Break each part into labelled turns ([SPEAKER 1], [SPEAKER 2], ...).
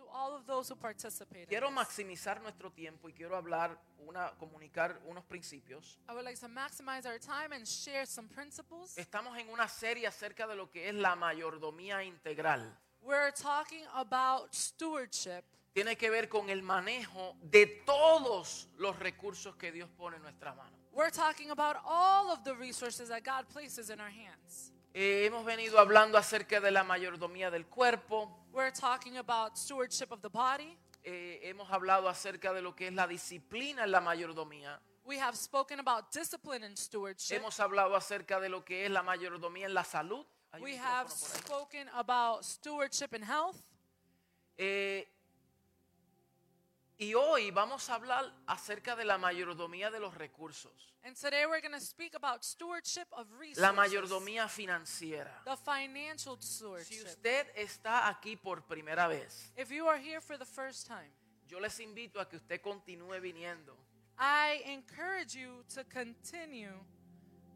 [SPEAKER 1] to all of those who participate. in
[SPEAKER 2] Quiero maximizar nuestro tiempo y quiero hablar, una, comunicar unos principios.
[SPEAKER 1] I would like to maximize our time and share some principles.
[SPEAKER 2] Estamos en una serie acerca de lo que es la mayordomía integral.
[SPEAKER 1] We're talking about stewardship.
[SPEAKER 2] Tiene que ver con el manejo de todos los recursos que Dios pone en nuestras manos.
[SPEAKER 1] We're talking about all of the resources that God places in our hands.
[SPEAKER 2] Eh, hemos venido hablando acerca de la mayordomía del cuerpo.
[SPEAKER 1] We're talking about stewardship of the body.
[SPEAKER 2] Eh, hemos hablado acerca de lo que es la disciplina en la mayordomía.
[SPEAKER 1] We have spoken about discipline and stewardship.
[SPEAKER 2] Hemos hablado acerca de lo que es la mayordomía en la salud. Hay
[SPEAKER 1] We have spoken about stewardship in health.
[SPEAKER 2] Eh, y hoy vamos a hablar acerca de la mayordomía de los recursos,
[SPEAKER 1] And today we're going to speak about stewardship of resources.
[SPEAKER 2] la mayordomía financiera.
[SPEAKER 1] The financial
[SPEAKER 2] Si
[SPEAKER 1] stewardship.
[SPEAKER 2] usted está aquí por primera vez,
[SPEAKER 1] If you are here for the first time,
[SPEAKER 2] yo les invito a que usted continúe viniendo,
[SPEAKER 1] I encourage you to continue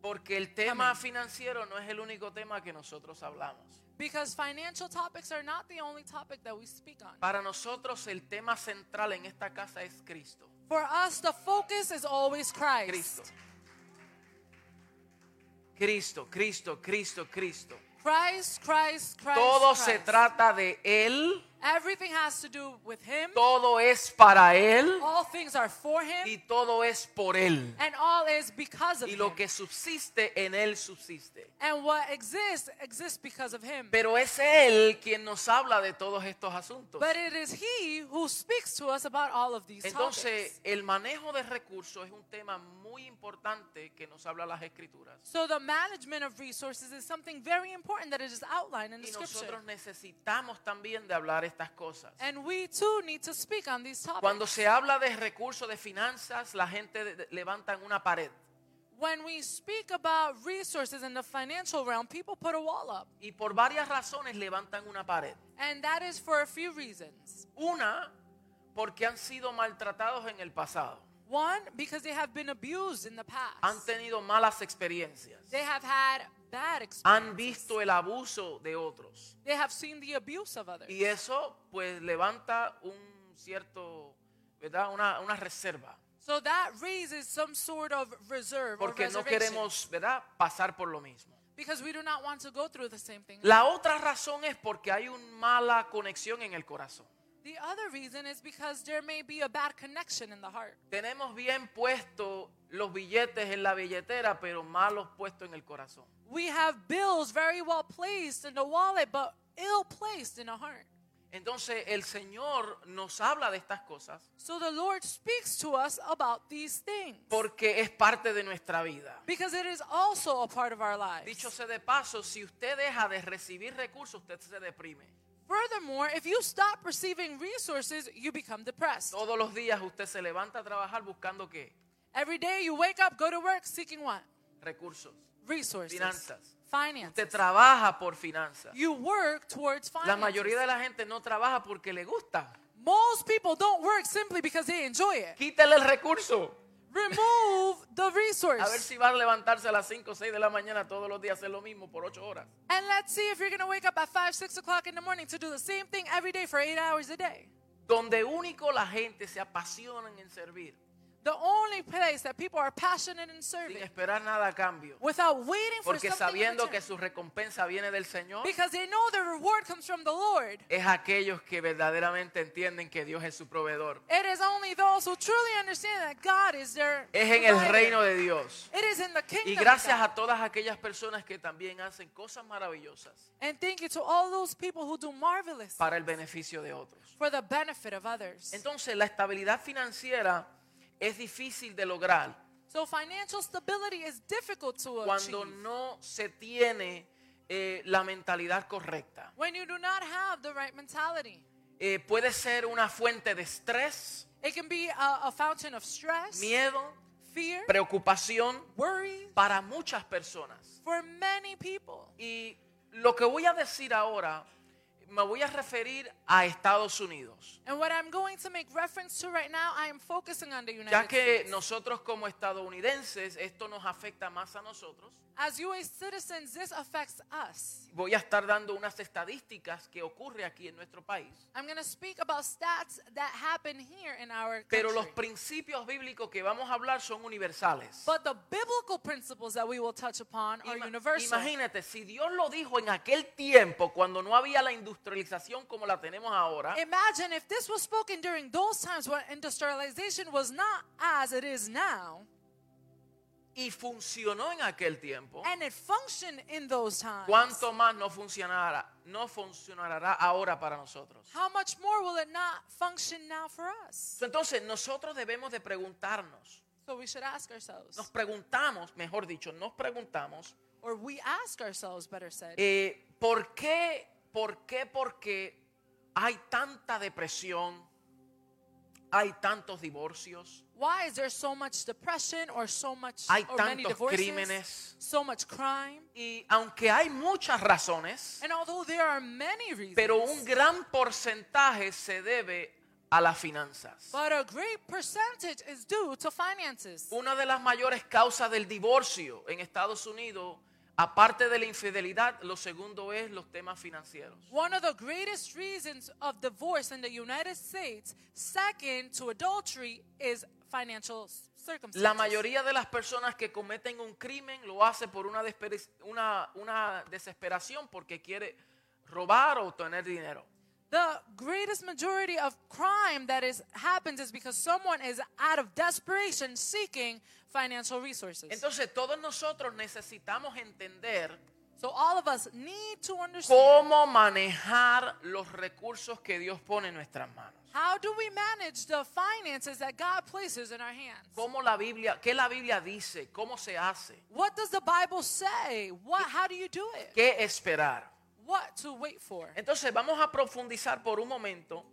[SPEAKER 2] porque el tema financiero no es el único tema que nosotros hablamos.
[SPEAKER 1] Because financial topics are not the only topic that we speak on.
[SPEAKER 2] Para nosotros el tema central en esta casa es Cristo.
[SPEAKER 1] For us, the focus is always Christ.
[SPEAKER 2] Cristo. Cristo, Cristo, Cristo, Cristo.
[SPEAKER 1] Christ, Christ, Christ.
[SPEAKER 2] Todo se
[SPEAKER 1] Christ.
[SPEAKER 2] trata de Él,
[SPEAKER 1] Everything has to do with Him.
[SPEAKER 2] todo es para Él
[SPEAKER 1] All things are for Him,
[SPEAKER 2] y todo es por Él.
[SPEAKER 1] and all is because of
[SPEAKER 2] Y lo
[SPEAKER 1] Him.
[SPEAKER 2] que subsiste en Él subsiste.
[SPEAKER 1] And what exists exists because of Him.
[SPEAKER 2] Pero es Él quien nos habla de todos estos asuntos.
[SPEAKER 1] But it is He who speaks to us about all of these
[SPEAKER 2] Entonces,
[SPEAKER 1] topics.
[SPEAKER 2] el manejo de recursos es un tema muy importante que nos habla las escrituras.
[SPEAKER 1] So the management of resources is something very important that is outlined in the
[SPEAKER 2] Y
[SPEAKER 1] scripture.
[SPEAKER 2] nosotros necesitamos también de hablar estas cosas.
[SPEAKER 1] And we too need to speak on these topics.
[SPEAKER 2] Cuando se habla de recursos, de finanzas, la gente de- de- levanta una pared.
[SPEAKER 1] when we speak about resources in the financial realm, people put a wall up.
[SPEAKER 2] Y por varias razones levantan una pared.
[SPEAKER 1] And that is for a few reasons.
[SPEAKER 2] Una, porque han sido maltratados en el pasado.
[SPEAKER 1] One, because they have been abused in the past.
[SPEAKER 2] Han tenido malas experiencias.
[SPEAKER 1] They have had.
[SPEAKER 2] Han visto el abuso de otros.
[SPEAKER 1] They have seen the abuse of others.
[SPEAKER 2] Y eso pues levanta un cierto, ¿verdad? Una, una reserva.
[SPEAKER 1] So that raises some sort of reserve or
[SPEAKER 2] Porque no queremos, ¿verdad? Pasar por lo mismo.
[SPEAKER 1] Because we do not want to go through the same thing.
[SPEAKER 2] La otra razón es porque hay una mala conexión en el corazón.
[SPEAKER 1] The other reason is because there may be a bad connection in the heart.
[SPEAKER 2] Tenemos bien puestos los billetes en la billetera, pero malos puestos en el corazón.
[SPEAKER 1] We have bills very well placed in the wallet, but ill placed in the heart.
[SPEAKER 2] Entonces el Señor nos habla de estas cosas
[SPEAKER 1] So the Lord speaks to us about these things
[SPEAKER 2] porque es parte de nuestra vida.
[SPEAKER 1] because it is also a part of our lives.
[SPEAKER 2] Dicho sea de paso, si usted deja de recibir recursos, usted se deprime.
[SPEAKER 1] Furthermore, if you stop receiving resources, you become depressed.
[SPEAKER 2] Todos los días usted se levanta a trabajar buscando qué?
[SPEAKER 1] Every day you wake up, go to work seeking what?
[SPEAKER 2] Recursos.
[SPEAKER 1] Resources.
[SPEAKER 2] Finanzas.
[SPEAKER 1] Finances.
[SPEAKER 2] Usted trabaja por finanzas.
[SPEAKER 1] You work towards finances.
[SPEAKER 2] La mayoría de la gente no trabaja porque le gusta.
[SPEAKER 1] Most people don't work simply because they enjoy it.
[SPEAKER 2] Quítele el recurso.
[SPEAKER 1] Remove the
[SPEAKER 2] A ver
[SPEAKER 1] resource.
[SPEAKER 2] si va a levantarse a las 5 o 6 de la mañana todos los días hacer lo mismo por 8 horas.
[SPEAKER 1] And let's see if you're going to wake up at 5, 6 o'clock in the morning to do the same thing every day for 8 hours a day.
[SPEAKER 2] Donde único la gente se apasiona en servir,
[SPEAKER 1] The only place that people are passionate in
[SPEAKER 2] sin
[SPEAKER 1] serving
[SPEAKER 2] esperar nada a cambio.
[SPEAKER 1] without waiting for
[SPEAKER 2] Porque
[SPEAKER 1] something
[SPEAKER 2] sabiendo que su recompensa viene del Señor,
[SPEAKER 1] Because they know the reward comes from the Lord.
[SPEAKER 2] es aquellos que verdaderamente entienden que Dios es su proveedor.
[SPEAKER 1] It is only those who truly understand that God is their
[SPEAKER 2] Es en el reino de Dios.
[SPEAKER 1] It is in the kingdom
[SPEAKER 2] Y
[SPEAKER 1] of
[SPEAKER 2] gracias
[SPEAKER 1] God.
[SPEAKER 2] a todas aquellas personas que también hacen cosas maravillosas
[SPEAKER 1] And thank you to all those people who do marvelous
[SPEAKER 2] para el beneficio de otros.
[SPEAKER 1] for the benefit of others.
[SPEAKER 2] Entonces, la estabilidad financiera es difícil de lograr
[SPEAKER 1] So financial stability is difficult to
[SPEAKER 2] cuando
[SPEAKER 1] achieve
[SPEAKER 2] no se tiene eh, la mentalidad correcta.
[SPEAKER 1] when you do not have the right mentality.
[SPEAKER 2] Eh, puede ser una fuente de estrés,
[SPEAKER 1] It can be a, a fountain of stress,
[SPEAKER 2] miedo,
[SPEAKER 1] fear,
[SPEAKER 2] preocupación
[SPEAKER 1] worry
[SPEAKER 2] para muchas personas.
[SPEAKER 1] for many people.
[SPEAKER 2] Y lo que voy a decir ahora me voy a referir a Estados Unidos,
[SPEAKER 1] And what I'm going to make reference to right now, I am focusing on the United
[SPEAKER 2] ya que
[SPEAKER 1] States.
[SPEAKER 2] nosotros como estadounidenses esto nos afecta más a nosotros.
[SPEAKER 1] As US citizens, this affects us.
[SPEAKER 2] Voy a estar dando unas estadísticas que ocurre aquí en nuestro país.
[SPEAKER 1] I'm going to speak about stats that happen here in our
[SPEAKER 2] Pero los
[SPEAKER 1] country.
[SPEAKER 2] principios bíblicos que vamos a hablar son universales.
[SPEAKER 1] But the biblical principles that we will touch upon are
[SPEAKER 2] Ima-
[SPEAKER 1] universal.
[SPEAKER 2] Imagínate, si Dios lo dijo en aquel tiempo, cuando no había la industrialización como la tenemos ahora,
[SPEAKER 1] Imagine if this was spoken during those times when industrialization was not as it is now,
[SPEAKER 2] y funcionó en aquel tiempo,
[SPEAKER 1] and it functioned in those times.
[SPEAKER 2] ¿cuánto más no funcionará, no funcionará ahora para nosotros?
[SPEAKER 1] How much more will it not function now for us?
[SPEAKER 2] Entonces, nosotros debemos de preguntarnos,
[SPEAKER 1] So we should ask ourselves,
[SPEAKER 2] nos preguntamos, mejor dicho, nos preguntamos,
[SPEAKER 1] or we ask ourselves, better said,
[SPEAKER 2] eh, ¿por qué, por qué, por qué hay tanta depresión, hay tantos divorcios,
[SPEAKER 1] why is there so much depression or so much
[SPEAKER 2] Hay
[SPEAKER 1] or many
[SPEAKER 2] tantos
[SPEAKER 1] divorces,
[SPEAKER 2] crímenes.
[SPEAKER 1] so much crime?
[SPEAKER 2] y aunque hay muchas razones,
[SPEAKER 1] And although there are many reasons,
[SPEAKER 2] pero un gran porcentaje se debe a las finanzas.
[SPEAKER 1] but a great percentage is due to finances.
[SPEAKER 2] Una de las mayores causas del divorcio en Estados Unidos, aparte de la infidelidad, lo segundo es los temas financieros.
[SPEAKER 1] One of the greatest reasons of divorce in the United States, second to adultery, is financial circumstances.
[SPEAKER 2] La mayoría de las personas que cometen un crimen lo hace por una, una, una desesperación porque quiere robar o tener dinero.
[SPEAKER 1] The greatest majority of crime that is happens is because someone is out of desperation seeking financial resources.
[SPEAKER 2] Entonces todos nosotros necesitamos entender
[SPEAKER 1] So all of us need to understand
[SPEAKER 2] cómo manejar los recursos que Dios pone en nuestras manos.
[SPEAKER 1] how do we manage the finances that God places in our hands?
[SPEAKER 2] Cómo la Biblia, qué la Biblia dice, cómo se hace,
[SPEAKER 1] What does the Bible say? What how do you do it?
[SPEAKER 2] qué esperar.
[SPEAKER 1] What to wait for?
[SPEAKER 2] Entonces vamos a profundizar por un momento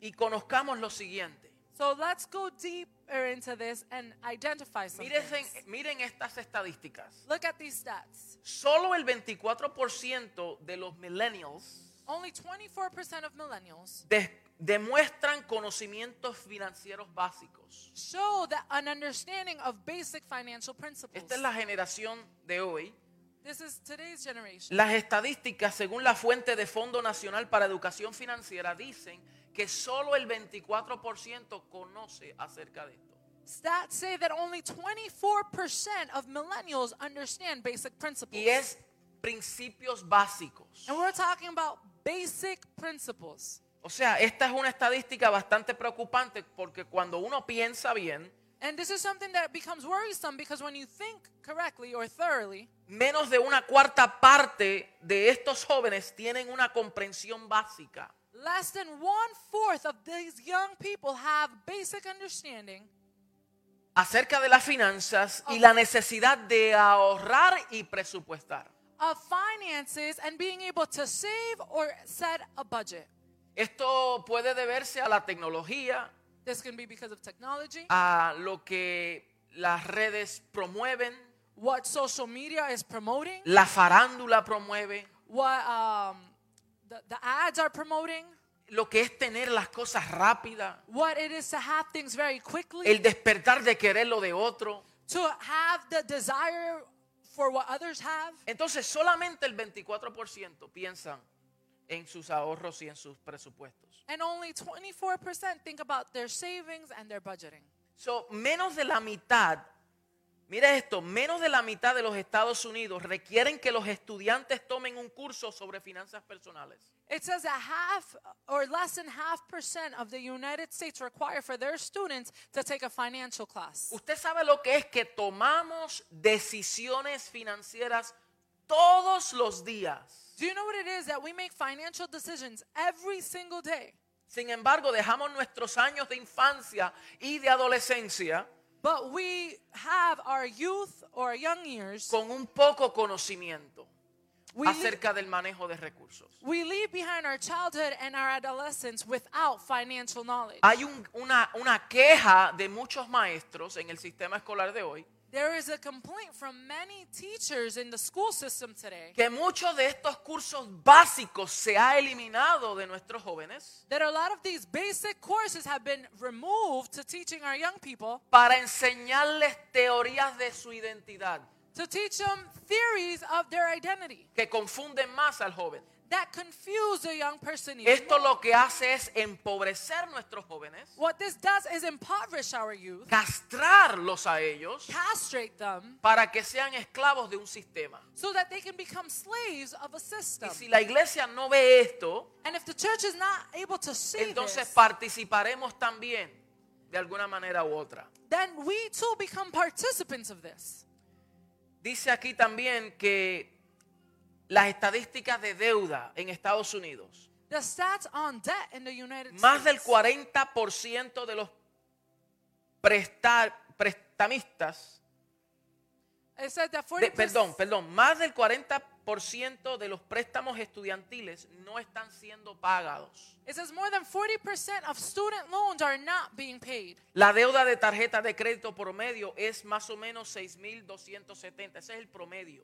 [SPEAKER 2] y conozcamos lo siguiente.
[SPEAKER 1] So let's go deeper into this and identify some
[SPEAKER 2] Miren,
[SPEAKER 1] things.
[SPEAKER 2] miren estas estadísticas.
[SPEAKER 1] Look at these stats.
[SPEAKER 2] Solo el 24% de los millennials
[SPEAKER 1] Only 24% of millennials
[SPEAKER 2] de- demuestran conocimientos financieros básicos.
[SPEAKER 1] show that an understanding of basic financial principles.
[SPEAKER 2] Esta es la generación de hoy.
[SPEAKER 1] This is today's generation.
[SPEAKER 2] Las estadísticas, según la fuente de Fondo Nacional para Educación Financiera, dicen que solo el 24% conoce acerca de esto.
[SPEAKER 1] Stats say that only 24% of millennials understand basic principles.
[SPEAKER 2] Y es principios básicos.
[SPEAKER 1] And we're talking about basic principles.
[SPEAKER 2] O sea, esta es una estadística bastante preocupante porque cuando uno piensa bien,
[SPEAKER 1] And this is something that becomes worrisome because when you think correctly or thoroughly,
[SPEAKER 2] menos de una cuarta parte de estos jóvenes tienen una comprensión básica.
[SPEAKER 1] less than one fourth of these young people have basic understanding
[SPEAKER 2] acerca de las finanzas y la necesidad de ahorrar y presupuestar.
[SPEAKER 1] of finances and being able to save or set a budget.
[SPEAKER 2] Esto puede deberse a la tecnología,
[SPEAKER 1] This can be because of technology,
[SPEAKER 2] a lo que las redes promueven,
[SPEAKER 1] what social media is promoting,
[SPEAKER 2] la farándula promueve,
[SPEAKER 1] what um, the, the ads are promoting,
[SPEAKER 2] lo que es tener las cosas rápidas,
[SPEAKER 1] what it is to have things very quickly,
[SPEAKER 2] el despertar de querer lo de otro.
[SPEAKER 1] to have the desire for what others have.
[SPEAKER 2] Entonces solamente el 24% piensan en sus ahorros y en sus presupuestos.
[SPEAKER 1] And only 24% think about their savings and their budgeting.
[SPEAKER 2] So, menos de la mitad, mira esto, menos de la mitad de los Estados Unidos requieren que los estudiantes tomen un curso sobre finanzas personales.
[SPEAKER 1] It says that half or less than half percent of the United States require for their students to take a financial class.
[SPEAKER 2] Usted sabe lo que es que tomamos decisiones financieras todos los días.
[SPEAKER 1] Do you know what it is that we make financial decisions every single day?
[SPEAKER 2] Sin embargo, dejamos nuestros años de infancia y de adolescencia
[SPEAKER 1] But we have our youth or young years.
[SPEAKER 2] con un poco conocimiento
[SPEAKER 1] We,
[SPEAKER 2] acerca del manejo de recursos.
[SPEAKER 1] we leave behind our childhood and our adolescence without financial knowledge.
[SPEAKER 2] Hay un- una, una queja de muchos maestros en el sistema escolar de hoy
[SPEAKER 1] There is a complaint from many teachers in the school system today
[SPEAKER 2] que muchos de estos cursos básicos se ha eliminado de nuestros jóvenes
[SPEAKER 1] that a lot of these basic courses have been removed to teaching our young people
[SPEAKER 2] para enseñarles teorías de su identidad
[SPEAKER 1] to teach them theories of their identity
[SPEAKER 2] que confunden más al joven.
[SPEAKER 1] That confuse the young person. even
[SPEAKER 2] Esto
[SPEAKER 1] more.
[SPEAKER 2] lo que hace es empobrecer nuestros jóvenes,
[SPEAKER 1] What this does is impoverish our youth,
[SPEAKER 2] castrarlos a ellos
[SPEAKER 1] castrate them,
[SPEAKER 2] para que sean esclavos de un sistema.
[SPEAKER 1] so that they can become slaves of a
[SPEAKER 2] Y
[SPEAKER 1] system.
[SPEAKER 2] si la iglesia no ve esto,
[SPEAKER 1] And if the church is not able to see
[SPEAKER 2] entonces
[SPEAKER 1] this,
[SPEAKER 2] participaremos también de alguna manera u otra.
[SPEAKER 1] then we too become participants of this.
[SPEAKER 2] Dice aquí también que las estadísticas de deuda en Estados Unidos,
[SPEAKER 1] The stats on debt in the United
[SPEAKER 2] más del
[SPEAKER 1] States.
[SPEAKER 2] 40% de los prestar- prestamistas, de-
[SPEAKER 1] 40%,
[SPEAKER 2] perdón, perdón, más del 40% de los préstamos estudiantiles no están siendo pagados.
[SPEAKER 1] it says more than 40% of student loans are not being paid.
[SPEAKER 2] La deuda de tarjeta de crédito promedio es más o menos 6.270. Ese es el promedio.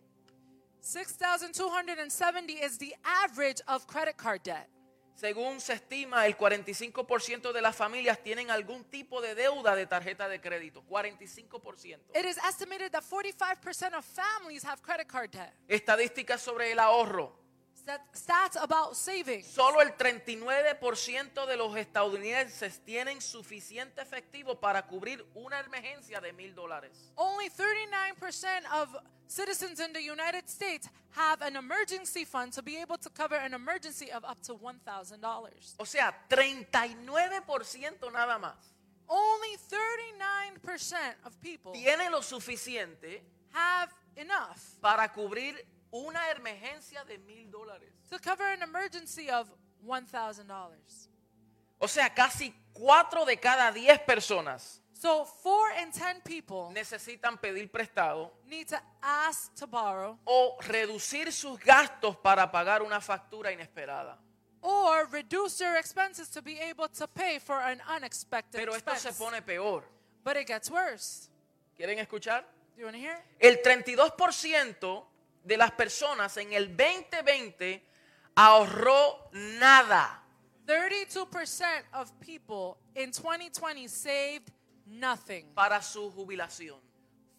[SPEAKER 1] 6,270 is the average of credit card debt.
[SPEAKER 2] Según se estima, el 45% de las familias tienen algún tipo de deuda de tarjeta de crédito. 45%.
[SPEAKER 1] It is estimated that 45% of families have credit card debt.
[SPEAKER 2] Estadísticas sobre el ahorro.
[SPEAKER 1] Stat- Stats about savings.
[SPEAKER 2] Solo el 39% de los estadounidenses tienen suficiente efectivo para cubrir una emergencia de mil dólares.
[SPEAKER 1] Only 39% of citizens in the United States have an emergency fund to be able to cover an emergency of up to $1,000.
[SPEAKER 2] O sea, 39% nada más.
[SPEAKER 1] Only 39% of people
[SPEAKER 2] Tiene lo suficiente
[SPEAKER 1] have enough
[SPEAKER 2] para cubrir una emergencia de mil dólares.
[SPEAKER 1] to cover an emergency of $1,000.
[SPEAKER 2] O sea, casi 4 de cada 10 personas
[SPEAKER 1] So 4 in 10 people
[SPEAKER 2] necesitan pedir prestado
[SPEAKER 1] need to ask to borrow
[SPEAKER 2] o reducir sus gastos para pagar una factura inesperada.
[SPEAKER 1] or reduce their expenses to be able to pay for an unexpected
[SPEAKER 2] Pero esto se
[SPEAKER 1] expense.
[SPEAKER 2] pone peor.
[SPEAKER 1] But it gets worse.
[SPEAKER 2] ¿Quieren escuchar?
[SPEAKER 1] Do you want to hear?
[SPEAKER 2] El 32% de las personas en el 2020 ahorró nada.
[SPEAKER 1] 32% of people in 2020 saved nothing
[SPEAKER 2] para su jubilación.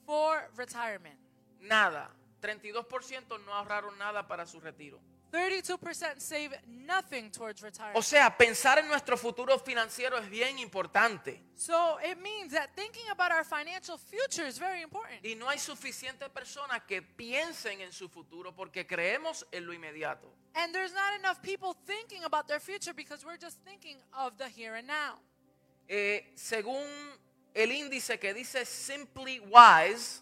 [SPEAKER 1] for retirement.
[SPEAKER 2] Nada. 32% no ahorraron nada para su retiro.
[SPEAKER 1] 32% save nothing towards
[SPEAKER 2] O
[SPEAKER 1] retirement.
[SPEAKER 2] sea, pensar en nuestro futuro financiero es bien importante.
[SPEAKER 1] So it means that thinking about our financial future is very important.
[SPEAKER 2] Y no hay suficientes personas que piensen en su futuro porque creemos en lo inmediato.
[SPEAKER 1] And there's not enough people thinking about their future because we're just thinking of the here and now.
[SPEAKER 2] Eh, según el índice que dice Simply Wise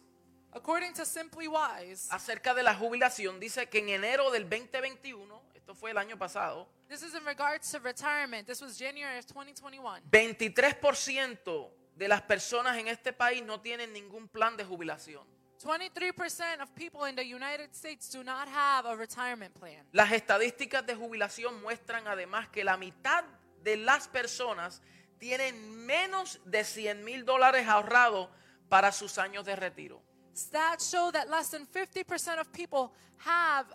[SPEAKER 1] According to Simply Wise,
[SPEAKER 2] acerca de la jubilación, dice que en enero del 2021, esto fue el año pasado,
[SPEAKER 1] this is in regards to retirement. This was January of 2021.
[SPEAKER 2] 23% de las personas en este país no tienen ningún plan de jubilación.
[SPEAKER 1] 23% of people in the United States do not have a retirement plan.
[SPEAKER 2] Las estadísticas de jubilación muestran además que la mitad de las personas tienen menos de 100 mil dólares ahorrados para sus años de retiro.
[SPEAKER 1] Stats show that less than 50% of people have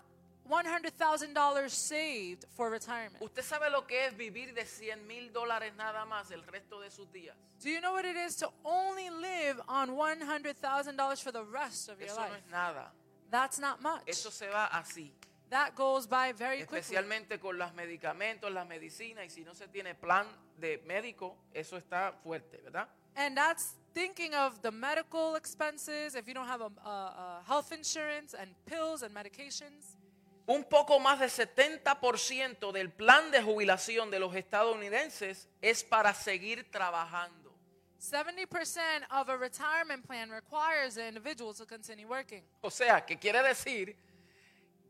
[SPEAKER 1] $100,000 saved for retirement.
[SPEAKER 2] ¿Usted sabe lo que es vivir de 100 mil dólares nada más el resto de sus días?
[SPEAKER 1] Do you know what it is to only live on $100,000 for the rest of your
[SPEAKER 2] Eso no
[SPEAKER 1] life?
[SPEAKER 2] es nada.
[SPEAKER 1] That's not much.
[SPEAKER 2] Eso se va así.
[SPEAKER 1] That goes by very quickly.
[SPEAKER 2] Especialmente con los medicamentos, las medicinas y si no se tiene plan de médico, eso está fuerte, ¿verdad?
[SPEAKER 1] And that's thinking of the medical expenses, if you don't have a, a, a health insurance and pills and medications.
[SPEAKER 2] Un poco más del 70% del plan de jubilación de los estadounidenses es para seguir trabajando.
[SPEAKER 1] 70% of a retirement plan requires the individual to continue working.
[SPEAKER 2] O sea, que quiere decir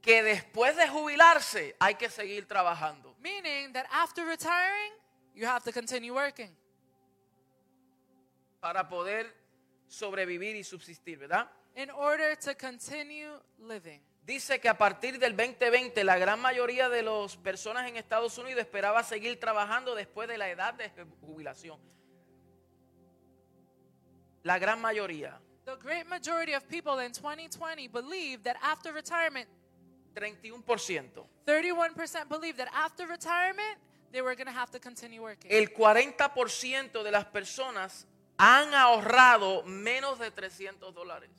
[SPEAKER 2] que después de jubilarse hay que seguir trabajando.
[SPEAKER 1] Meaning that after retiring, you have to continue working
[SPEAKER 2] para poder sobrevivir y subsistir, ¿verdad?
[SPEAKER 1] in order to continue living.
[SPEAKER 2] Dice que a partir del 2020 la gran mayoría de las personas en Estados Unidos esperaba seguir trabajando después de la edad de jubilación. La gran mayoría.
[SPEAKER 1] The great majority of people in 2020 believe that after retirement,
[SPEAKER 2] 31%.
[SPEAKER 1] 31% believe that after retirement, they were going to have to continue working.
[SPEAKER 2] El 40% de las personas han ahorrado menos de 300 dólares.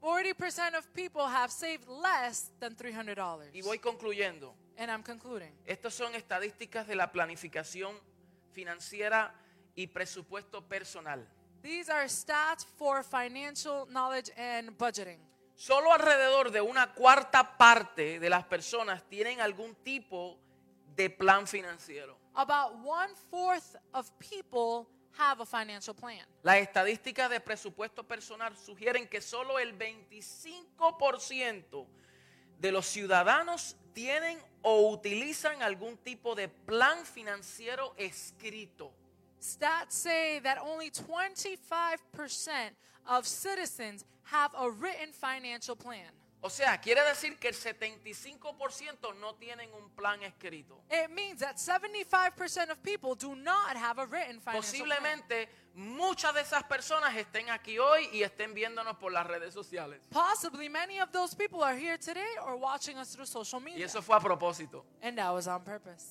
[SPEAKER 1] 40% of people have saved less than $300.
[SPEAKER 2] Y voy concluyendo.
[SPEAKER 1] And I'm concluding.
[SPEAKER 2] Estas son estadísticas de la planificación financiera y presupuesto personal.
[SPEAKER 1] These are stats for financial knowledge and budgeting.
[SPEAKER 2] Solo alrededor de una cuarta parte de las personas tienen algún tipo de plan financiero.
[SPEAKER 1] About one fourth of people have a financial plan.
[SPEAKER 2] Las estadísticas de presupuesto personal sugieren que solo el 25% de los ciudadanos tienen o utilizan algún tipo de plan financiero escrito.
[SPEAKER 1] Stats say that only 25% of citizens have a written financial plan.
[SPEAKER 2] O sea, quiere decir que el 75% no tienen un plan escrito.
[SPEAKER 1] It means that 75% of people do not have a written financial plan.
[SPEAKER 2] Posiblemente muchas de esas personas estén aquí hoy y estén viéndonos por las redes sociales.
[SPEAKER 1] Possibly many of those people are here today or watching us through social
[SPEAKER 2] Y
[SPEAKER 1] media.
[SPEAKER 2] eso fue a propósito,
[SPEAKER 1] And that was on purpose.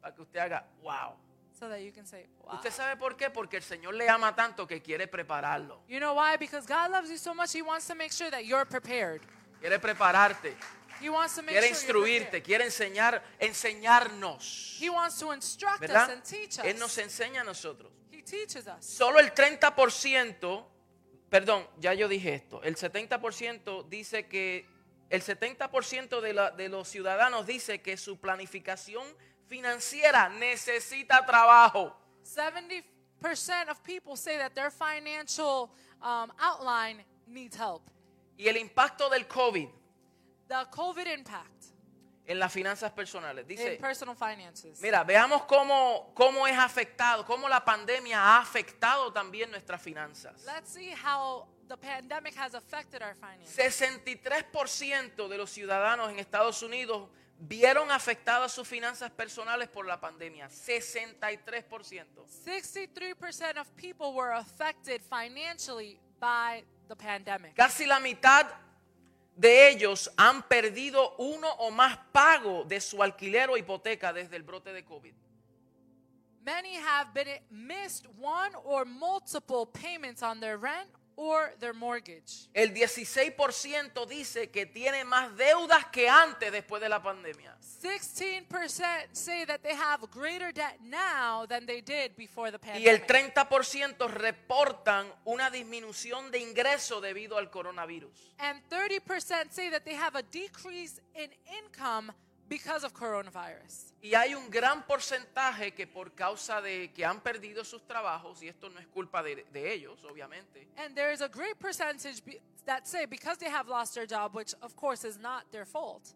[SPEAKER 2] para que usted haga, wow.
[SPEAKER 1] So that you can say, wow.
[SPEAKER 2] ¿Usted sabe por qué? Porque el Señor le ama tanto que quiere prepararlo.
[SPEAKER 1] You know why? Because God loves you so much, He wants to make sure that you're prepared.
[SPEAKER 2] Quiere prepararte,
[SPEAKER 1] He wants to make
[SPEAKER 2] quiere instruirte, quiere enseñar, enseñarnos.
[SPEAKER 1] He wants to instruct us and teach us.
[SPEAKER 2] Él nos enseña a nosotros.
[SPEAKER 1] He teaches us.
[SPEAKER 2] Solo el 30%, perdón, ya yo dije esto, el 70% dice que, el 70% de, la- de los ciudadanos dice que su planificación financiera necesita trabajo.
[SPEAKER 1] 70% of people say that their financial um, outline needs help.
[SPEAKER 2] Y el impacto del COVID
[SPEAKER 1] The COVID impact
[SPEAKER 2] en las finanzas personales.
[SPEAKER 1] in
[SPEAKER 2] Dice,
[SPEAKER 1] personal finances.
[SPEAKER 2] mira, veamos cómo, cómo es afectado, cómo la pandemia ha afectado también nuestras finanzas.
[SPEAKER 1] Let's see how the pandemic has affected our finances.
[SPEAKER 2] 63% de los ciudadanos en Estados Unidos vieron afectadas sus finanzas personales por la pandemia. 63%.
[SPEAKER 1] 63% of people were affected financially by the pandemic.
[SPEAKER 2] Casi la mitad de ellos han perdido uno o más pagos de su alquiler o hipoteca desde el brote de COVID.
[SPEAKER 1] Many have been missed one or multiple payments on their rent or their mortgage.
[SPEAKER 2] El 16% dice que tiene más deudas que antes después de la pandemia.
[SPEAKER 1] 16% say that they have greater debt now than they did before the
[SPEAKER 2] Y el
[SPEAKER 1] pandemic.
[SPEAKER 2] 30% reportan una disminución de ingreso debido al coronavirus.
[SPEAKER 1] And 30% say that they have a decrease in income because of coronavirus.
[SPEAKER 2] Y hay un gran porcentaje que por causa de que han perdido sus trabajos, y esto no es culpa de, de ellos, obviamente,
[SPEAKER 1] And there is a great percentage that say because they have lost their job, which of course is not their fault,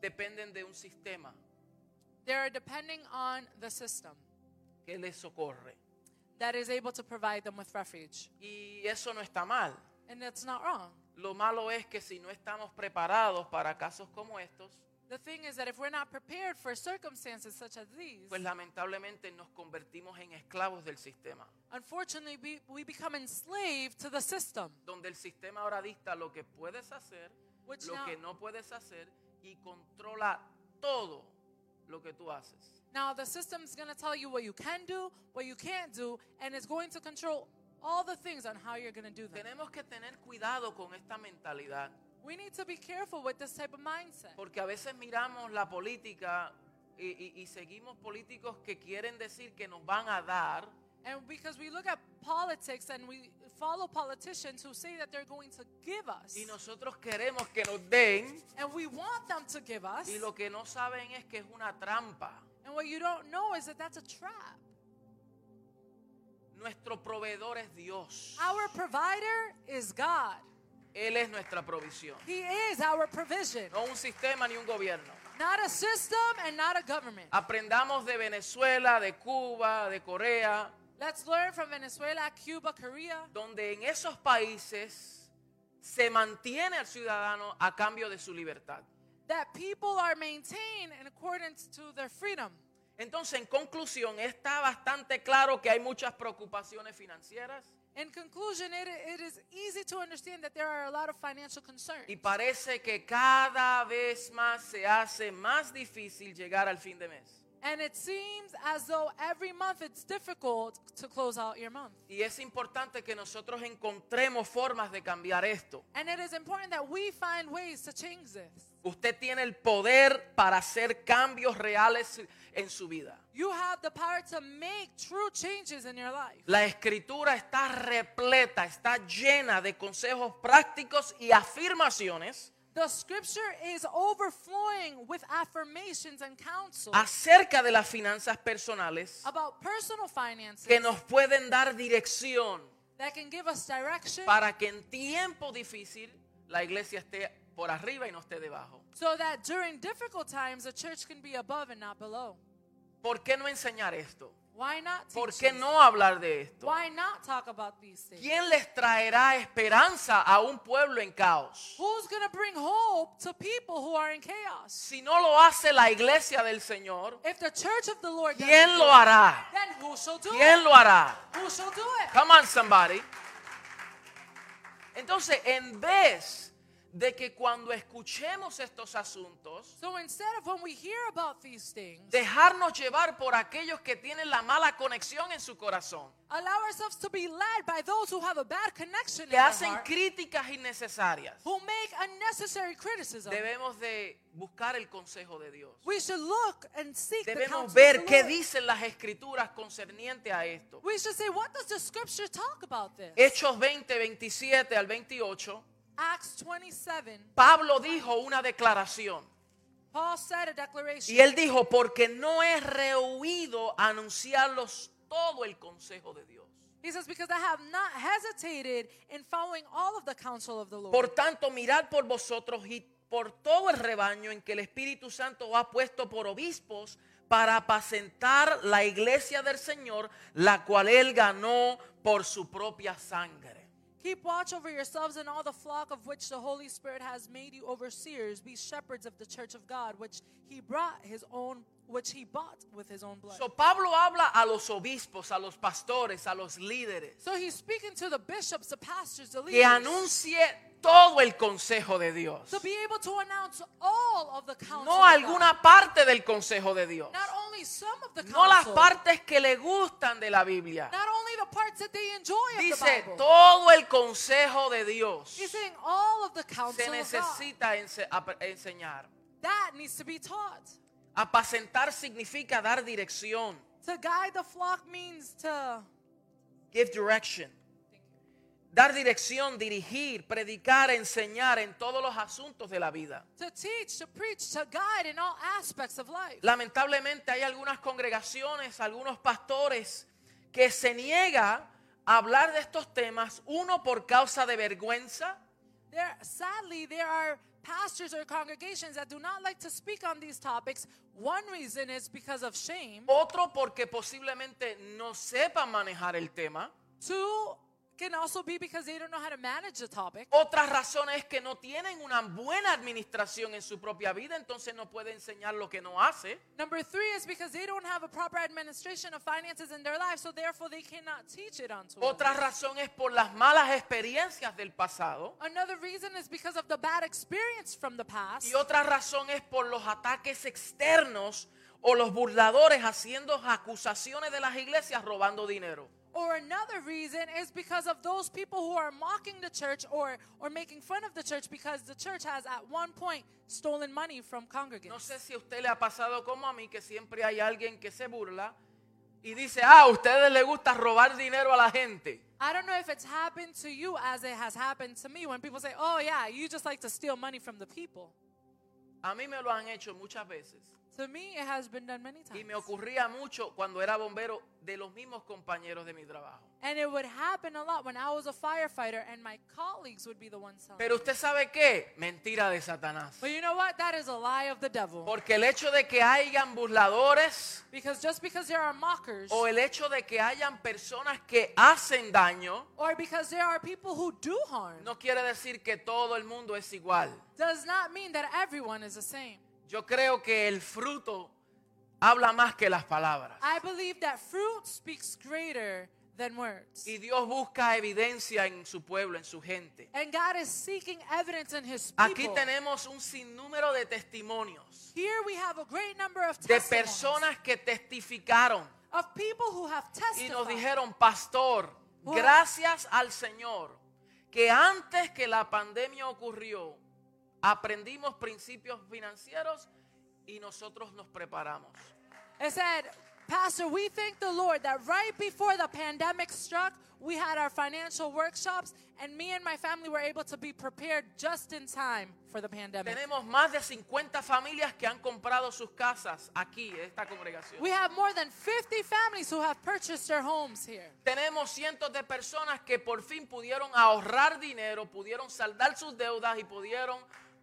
[SPEAKER 2] dependen de un sistema
[SPEAKER 1] they're depending on the system
[SPEAKER 2] que les socorre.
[SPEAKER 1] that is able to provide them with refuge.
[SPEAKER 2] Y eso no está mal.
[SPEAKER 1] And that's not wrong.
[SPEAKER 2] Lo malo es que si no estamos preparados para casos como estos,
[SPEAKER 1] The thing is that if we're not prepared for circumstances such as these,
[SPEAKER 2] pues lamentablemente nos convertimos en esclavos del sistema,
[SPEAKER 1] unfortunately we, we become enslaved to the system,
[SPEAKER 2] donde el sistema ahora dicta lo que puedes hacer,
[SPEAKER 1] which
[SPEAKER 2] lo
[SPEAKER 1] now,
[SPEAKER 2] que no puedes hacer y controla todo lo que tú haces.
[SPEAKER 1] now the system's going to tell you what you can do, what you can't do, and it's going to control all the things on how you're going to do them.
[SPEAKER 2] Tenemos que tener cuidado con esta mentalidad.
[SPEAKER 1] We need to be careful with this type of mindset.
[SPEAKER 2] Porque a veces miramos la política y, y- y seguimos políticos que quieren decir que nos van a dar,
[SPEAKER 1] And because we look at politics and we follow politicians who say that they're going to give us,
[SPEAKER 2] y nosotros queremos que nos den,
[SPEAKER 1] and we want them to give us,
[SPEAKER 2] y lo que no saben es que es una trampa.
[SPEAKER 1] and what you don't know is that that's a trap.
[SPEAKER 2] Nuestro proveedor es Dios.
[SPEAKER 1] Our provider is God.
[SPEAKER 2] Él es nuestra provisión.
[SPEAKER 1] He is our provision,
[SPEAKER 2] No un sistema ni un gobierno.
[SPEAKER 1] not a system and not a government.
[SPEAKER 2] Aprendamos de Venezuela, de Cuba, de Corea,
[SPEAKER 1] Let's learn from Venezuela, Cuba, Korea,
[SPEAKER 2] donde en esos países se mantiene al ciudadano a cambio de su libertad.
[SPEAKER 1] that people are maintained in accordance to their freedom.
[SPEAKER 2] Entonces, en conclusión, está bastante claro que hay muchas preocupaciones financieras,
[SPEAKER 1] In conclusion, it, it is easy to understand that there are a lot of financial concerns.
[SPEAKER 2] Y parece que cada vez más se hace más difícil llegar al fin de mes.
[SPEAKER 1] And it seems as though every month it's difficult to close out your month.
[SPEAKER 2] Y es importante que nosotros encontremos formas de cambiar esto.
[SPEAKER 1] And it is important that we find ways to change this.
[SPEAKER 2] Usted tiene el poder para hacer cambios reales en su vida.
[SPEAKER 1] You have the power to make true changes in your life.
[SPEAKER 2] La escritura está repleta, está llena de consejos prácticos y afirmaciones
[SPEAKER 1] The scripture is overflowing with affirmations and counsel
[SPEAKER 2] acerca de las finanzas personales
[SPEAKER 1] about personal finances
[SPEAKER 2] que nos pueden dar dirección
[SPEAKER 1] that can give us direction
[SPEAKER 2] para que en tiempo difícil la iglesia esté por arriba y no esté debajo.
[SPEAKER 1] so that during difficult times the church can be above and not below.
[SPEAKER 2] ¿Por qué no enseñar esto?
[SPEAKER 1] Why not
[SPEAKER 2] ¿Por qué no hablar de esto?
[SPEAKER 1] Why not talk about these things?
[SPEAKER 2] ¿Quién les traerá esperanza a un pueblo en caos?
[SPEAKER 1] Who's going to bring hope to people who are in chaos?
[SPEAKER 2] Si no lo hace la iglesia del Señor,
[SPEAKER 1] If the church of the Lord
[SPEAKER 2] ¿quién lo hará?
[SPEAKER 1] then who shall do
[SPEAKER 2] ¿Quién
[SPEAKER 1] it?
[SPEAKER 2] lo hará?
[SPEAKER 1] Who shall do it?
[SPEAKER 2] Come on, somebody. Entonces, en vez de que cuando escuchemos estos asuntos,
[SPEAKER 1] So instead of when we hear about these things,
[SPEAKER 2] dejarnos llevar por aquellos que tienen la mala conexión en su corazón,
[SPEAKER 1] allow ourselves to be led by those who have a bad connection in
[SPEAKER 2] que
[SPEAKER 1] their
[SPEAKER 2] hacen
[SPEAKER 1] heart,
[SPEAKER 2] críticas innecesarias,
[SPEAKER 1] who make unnecessary criticism.
[SPEAKER 2] debemos de buscar el consejo de Dios.
[SPEAKER 1] We should look and seek the
[SPEAKER 2] Debemos
[SPEAKER 1] counsel
[SPEAKER 2] ver
[SPEAKER 1] the
[SPEAKER 2] qué dicen las escrituras concerniente a esto.
[SPEAKER 1] We should say, what does the scripture talk about this?
[SPEAKER 2] Hechos 20, 27 al 28,
[SPEAKER 1] Acts 27,
[SPEAKER 2] Pablo dijo una declaración.
[SPEAKER 1] Paul said a declaration.
[SPEAKER 2] Y él dijo, porque no he rehuido anunciarlos todo el consejo de Dios.
[SPEAKER 1] He says, because I have not hesitated in following all of the counsel of the Lord.
[SPEAKER 2] Por tanto, mirad por vosotros y por todo el rebaño en que el Espíritu Santo ha puesto por obispos para apacentar la iglesia del Señor, la cual él ganó por su propia sangre.
[SPEAKER 1] Keep watch over yourselves and all the flock of which the Holy Spirit has made you overseers. Be shepherds of the church of God, which he brought his own, which he bought with his own blood.
[SPEAKER 2] So Pablo habla a los obispos, a los pastores, a los líderes,
[SPEAKER 1] So he's speaking to the bishops, the pastors, the leaders.
[SPEAKER 2] que anuncie todo el consejo de Dios.
[SPEAKER 1] to be able to announce all of the counsel.
[SPEAKER 2] No alguna parte del consejo de Dios.
[SPEAKER 1] Not only some of the
[SPEAKER 2] No las
[SPEAKER 1] counsel,
[SPEAKER 2] partes que le gustan de la Biblia.
[SPEAKER 1] not only the parts that they enjoy of the
[SPEAKER 2] Dice
[SPEAKER 1] Bible.
[SPEAKER 2] todo el consejo de Dios
[SPEAKER 1] He's saying all of the
[SPEAKER 2] se
[SPEAKER 1] counsel
[SPEAKER 2] necesita ense- enseñar.
[SPEAKER 1] That needs to be taught.
[SPEAKER 2] Apacentar significa dar dirección.
[SPEAKER 1] To guide the flock means to
[SPEAKER 2] Give direction. Dar dirección, dirigir, predicar, enseñar en todos los asuntos de la vida.
[SPEAKER 1] to teach, to preach, to guide in all aspects of life.
[SPEAKER 2] Lamentablemente hay algunas congregaciones, algunos pastores que se niega a hablar de estos temas, uno por causa de vergüenza,
[SPEAKER 1] There, sadly, there are pastors or congregations that do not like to speak on these topics. One reason is because of shame.
[SPEAKER 2] otro porque posiblemente no sepan manejar el tema,
[SPEAKER 1] Two can also be because they don't know how to manage the topic.
[SPEAKER 2] otra razón es que no tienen una buena administración en su propia vida, entonces no puede enseñar lo que no hace.
[SPEAKER 1] Number three is because they don't have a proper administration of finances in their life, so therefore they cannot teach it onto
[SPEAKER 2] Otra
[SPEAKER 1] others.
[SPEAKER 2] razón es por las malas experiencias del pasado.
[SPEAKER 1] Another reason is because of the bad experience from the past.
[SPEAKER 2] Y otra razón es por los ataques externos o los burladores haciendo acusaciones de las iglesias robando dinero.
[SPEAKER 1] Or another reason is because of those people who are mocking the church or, or making fun of the church because the church has at one point stolen money from congregants.
[SPEAKER 2] No sé si a usted le ha pasado como a mí, que siempre hay alguien que se burla y dice, ah, a ustedes les gusta robar dinero a la gente.
[SPEAKER 1] I don't know if it's happened to you as it has happened to me when people say, oh, yeah, you just like to steal money from the people.
[SPEAKER 2] A mí me lo han hecho muchas veces.
[SPEAKER 1] To me, it has been done many
[SPEAKER 2] Y
[SPEAKER 1] times.
[SPEAKER 2] me ocurría mucho cuando era bombero de los mismos compañeros de mi trabajo.
[SPEAKER 1] And it would happen a lot when I was a firefighter and my colleagues would be the ones telling.
[SPEAKER 2] Pero usted sabe qué? Mentira de Satanás.
[SPEAKER 1] But you know what? That is a lie of the devil.
[SPEAKER 2] Porque el hecho de que hayan burladores
[SPEAKER 1] Because just because there are mockers
[SPEAKER 2] o el hecho de que hayan personas que hacen daño
[SPEAKER 1] or because there are people who do harm
[SPEAKER 2] no quiere decir que todo el mundo es igual.
[SPEAKER 1] does not mean that everyone is the same.
[SPEAKER 2] Yo creo que el fruto habla más que las palabras.
[SPEAKER 1] I believe that fruit speaks greater than words.
[SPEAKER 2] Y Dios busca evidencia en su pueblo, en su gente.
[SPEAKER 1] And God is seeking evidence in his
[SPEAKER 2] Aquí
[SPEAKER 1] people.
[SPEAKER 2] tenemos un sinnúmero de testimonios
[SPEAKER 1] Here we have a great number of
[SPEAKER 2] de personas que testificaron
[SPEAKER 1] of people who have
[SPEAKER 2] y nos
[SPEAKER 1] testified.
[SPEAKER 2] dijeron, pastor, gracias al Señor, que antes que la pandemia ocurrió, aprendimos principios financieros y nosotros nos preparamos.
[SPEAKER 1] It said, Pastor, we thank the Lord that right before the pandemic struck, we had our financial workshops, and me and my family were able to be prepared just in time for the pandemic.
[SPEAKER 2] Tenemos más de 50 familias que han comprado sus casas aquí, en esta congregación.
[SPEAKER 1] We have more than 50 families who have purchased their homes here.
[SPEAKER 2] Tenemos cientos de personas que por fin pudieron ahorrar dinero, pudieron saldar sus deudas y pudieron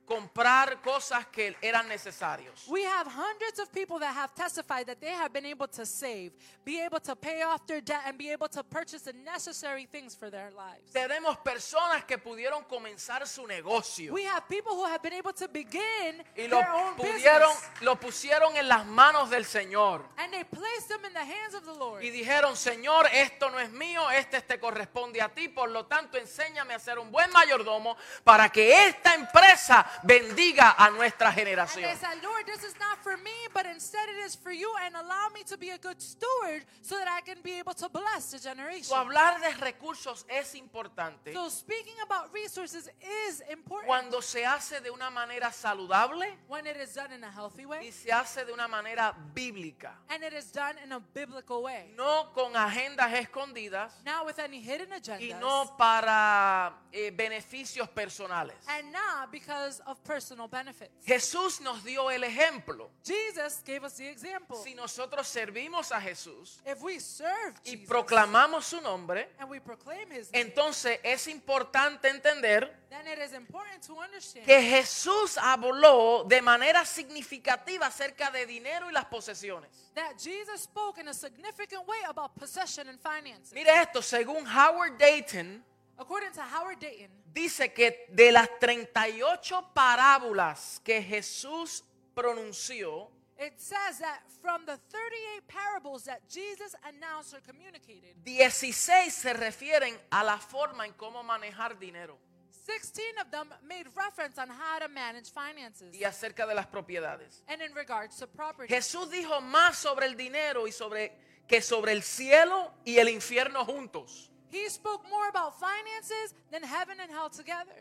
[SPEAKER 2] comprar cosas que eran necesarios.
[SPEAKER 1] We have hundreds of people that have testified that they have been able to save, be able to pay off their debt, and be able to purchase the necessary things for their lives.
[SPEAKER 2] Tenemos personas que pudieron comenzar su negocio
[SPEAKER 1] We have people who have been able to begin
[SPEAKER 2] y lo
[SPEAKER 1] their own
[SPEAKER 2] pudieron,
[SPEAKER 1] business,
[SPEAKER 2] lo pusieron en las manos del Señor.
[SPEAKER 1] and they placed them in the hands of the Lord.
[SPEAKER 2] Y dijeron, Señor, esto no es mío, este te corresponde a ti, por lo tanto enséñame a ser un buen mayordomo para que esta empresa bendiga a nuestra
[SPEAKER 1] And
[SPEAKER 2] generación.
[SPEAKER 1] they said, Lord, this is not for me, but instead it is for you, and allow me to be a good steward so that I can be able to bless the generation.
[SPEAKER 2] So, hablar de recursos es importante
[SPEAKER 1] So, speaking about resources is important
[SPEAKER 2] cuando se hace de una manera saludable
[SPEAKER 1] when it is done in a healthy
[SPEAKER 2] y
[SPEAKER 1] way
[SPEAKER 2] se hace de una manera bíblica,
[SPEAKER 1] and it is done in a biblical way.
[SPEAKER 2] no con agendas escondidas
[SPEAKER 1] Not with any hidden
[SPEAKER 2] y
[SPEAKER 1] agendas,
[SPEAKER 2] no para eh, beneficios personales.
[SPEAKER 1] and not because of personal benefits.
[SPEAKER 2] Jesús nos dio el ejemplo.
[SPEAKER 1] Jesus gave us the example.
[SPEAKER 2] Si nosotros servimos a Jesús
[SPEAKER 1] If we serve
[SPEAKER 2] y
[SPEAKER 1] Jesus
[SPEAKER 2] proclamamos su nombre,
[SPEAKER 1] and we proclaim His name,
[SPEAKER 2] entonces es importante entender
[SPEAKER 1] then it is important to understand
[SPEAKER 2] que Jesús habló de manera significativa acerca de dinero y las posesiones.
[SPEAKER 1] that Jesus spoke in a significant way about possession and finances.
[SPEAKER 2] Mire esto, según Howard Dayton,
[SPEAKER 1] According to Howard Dayton,
[SPEAKER 2] dice que de las 38 parábolas que Jesús pronunció,
[SPEAKER 1] it says that from the 38 parables that Jesus announced or communicated,
[SPEAKER 2] 16 se refieren a la forma en cómo manejar dinero
[SPEAKER 1] 16 of them made reference on how to manage finances
[SPEAKER 2] y acerca de las propiedades.
[SPEAKER 1] and in regards to property.
[SPEAKER 2] Jesús dijo más sobre el dinero y sobre que sobre el cielo y el infierno juntos.
[SPEAKER 1] He spoke more about finances than heaven and hell together.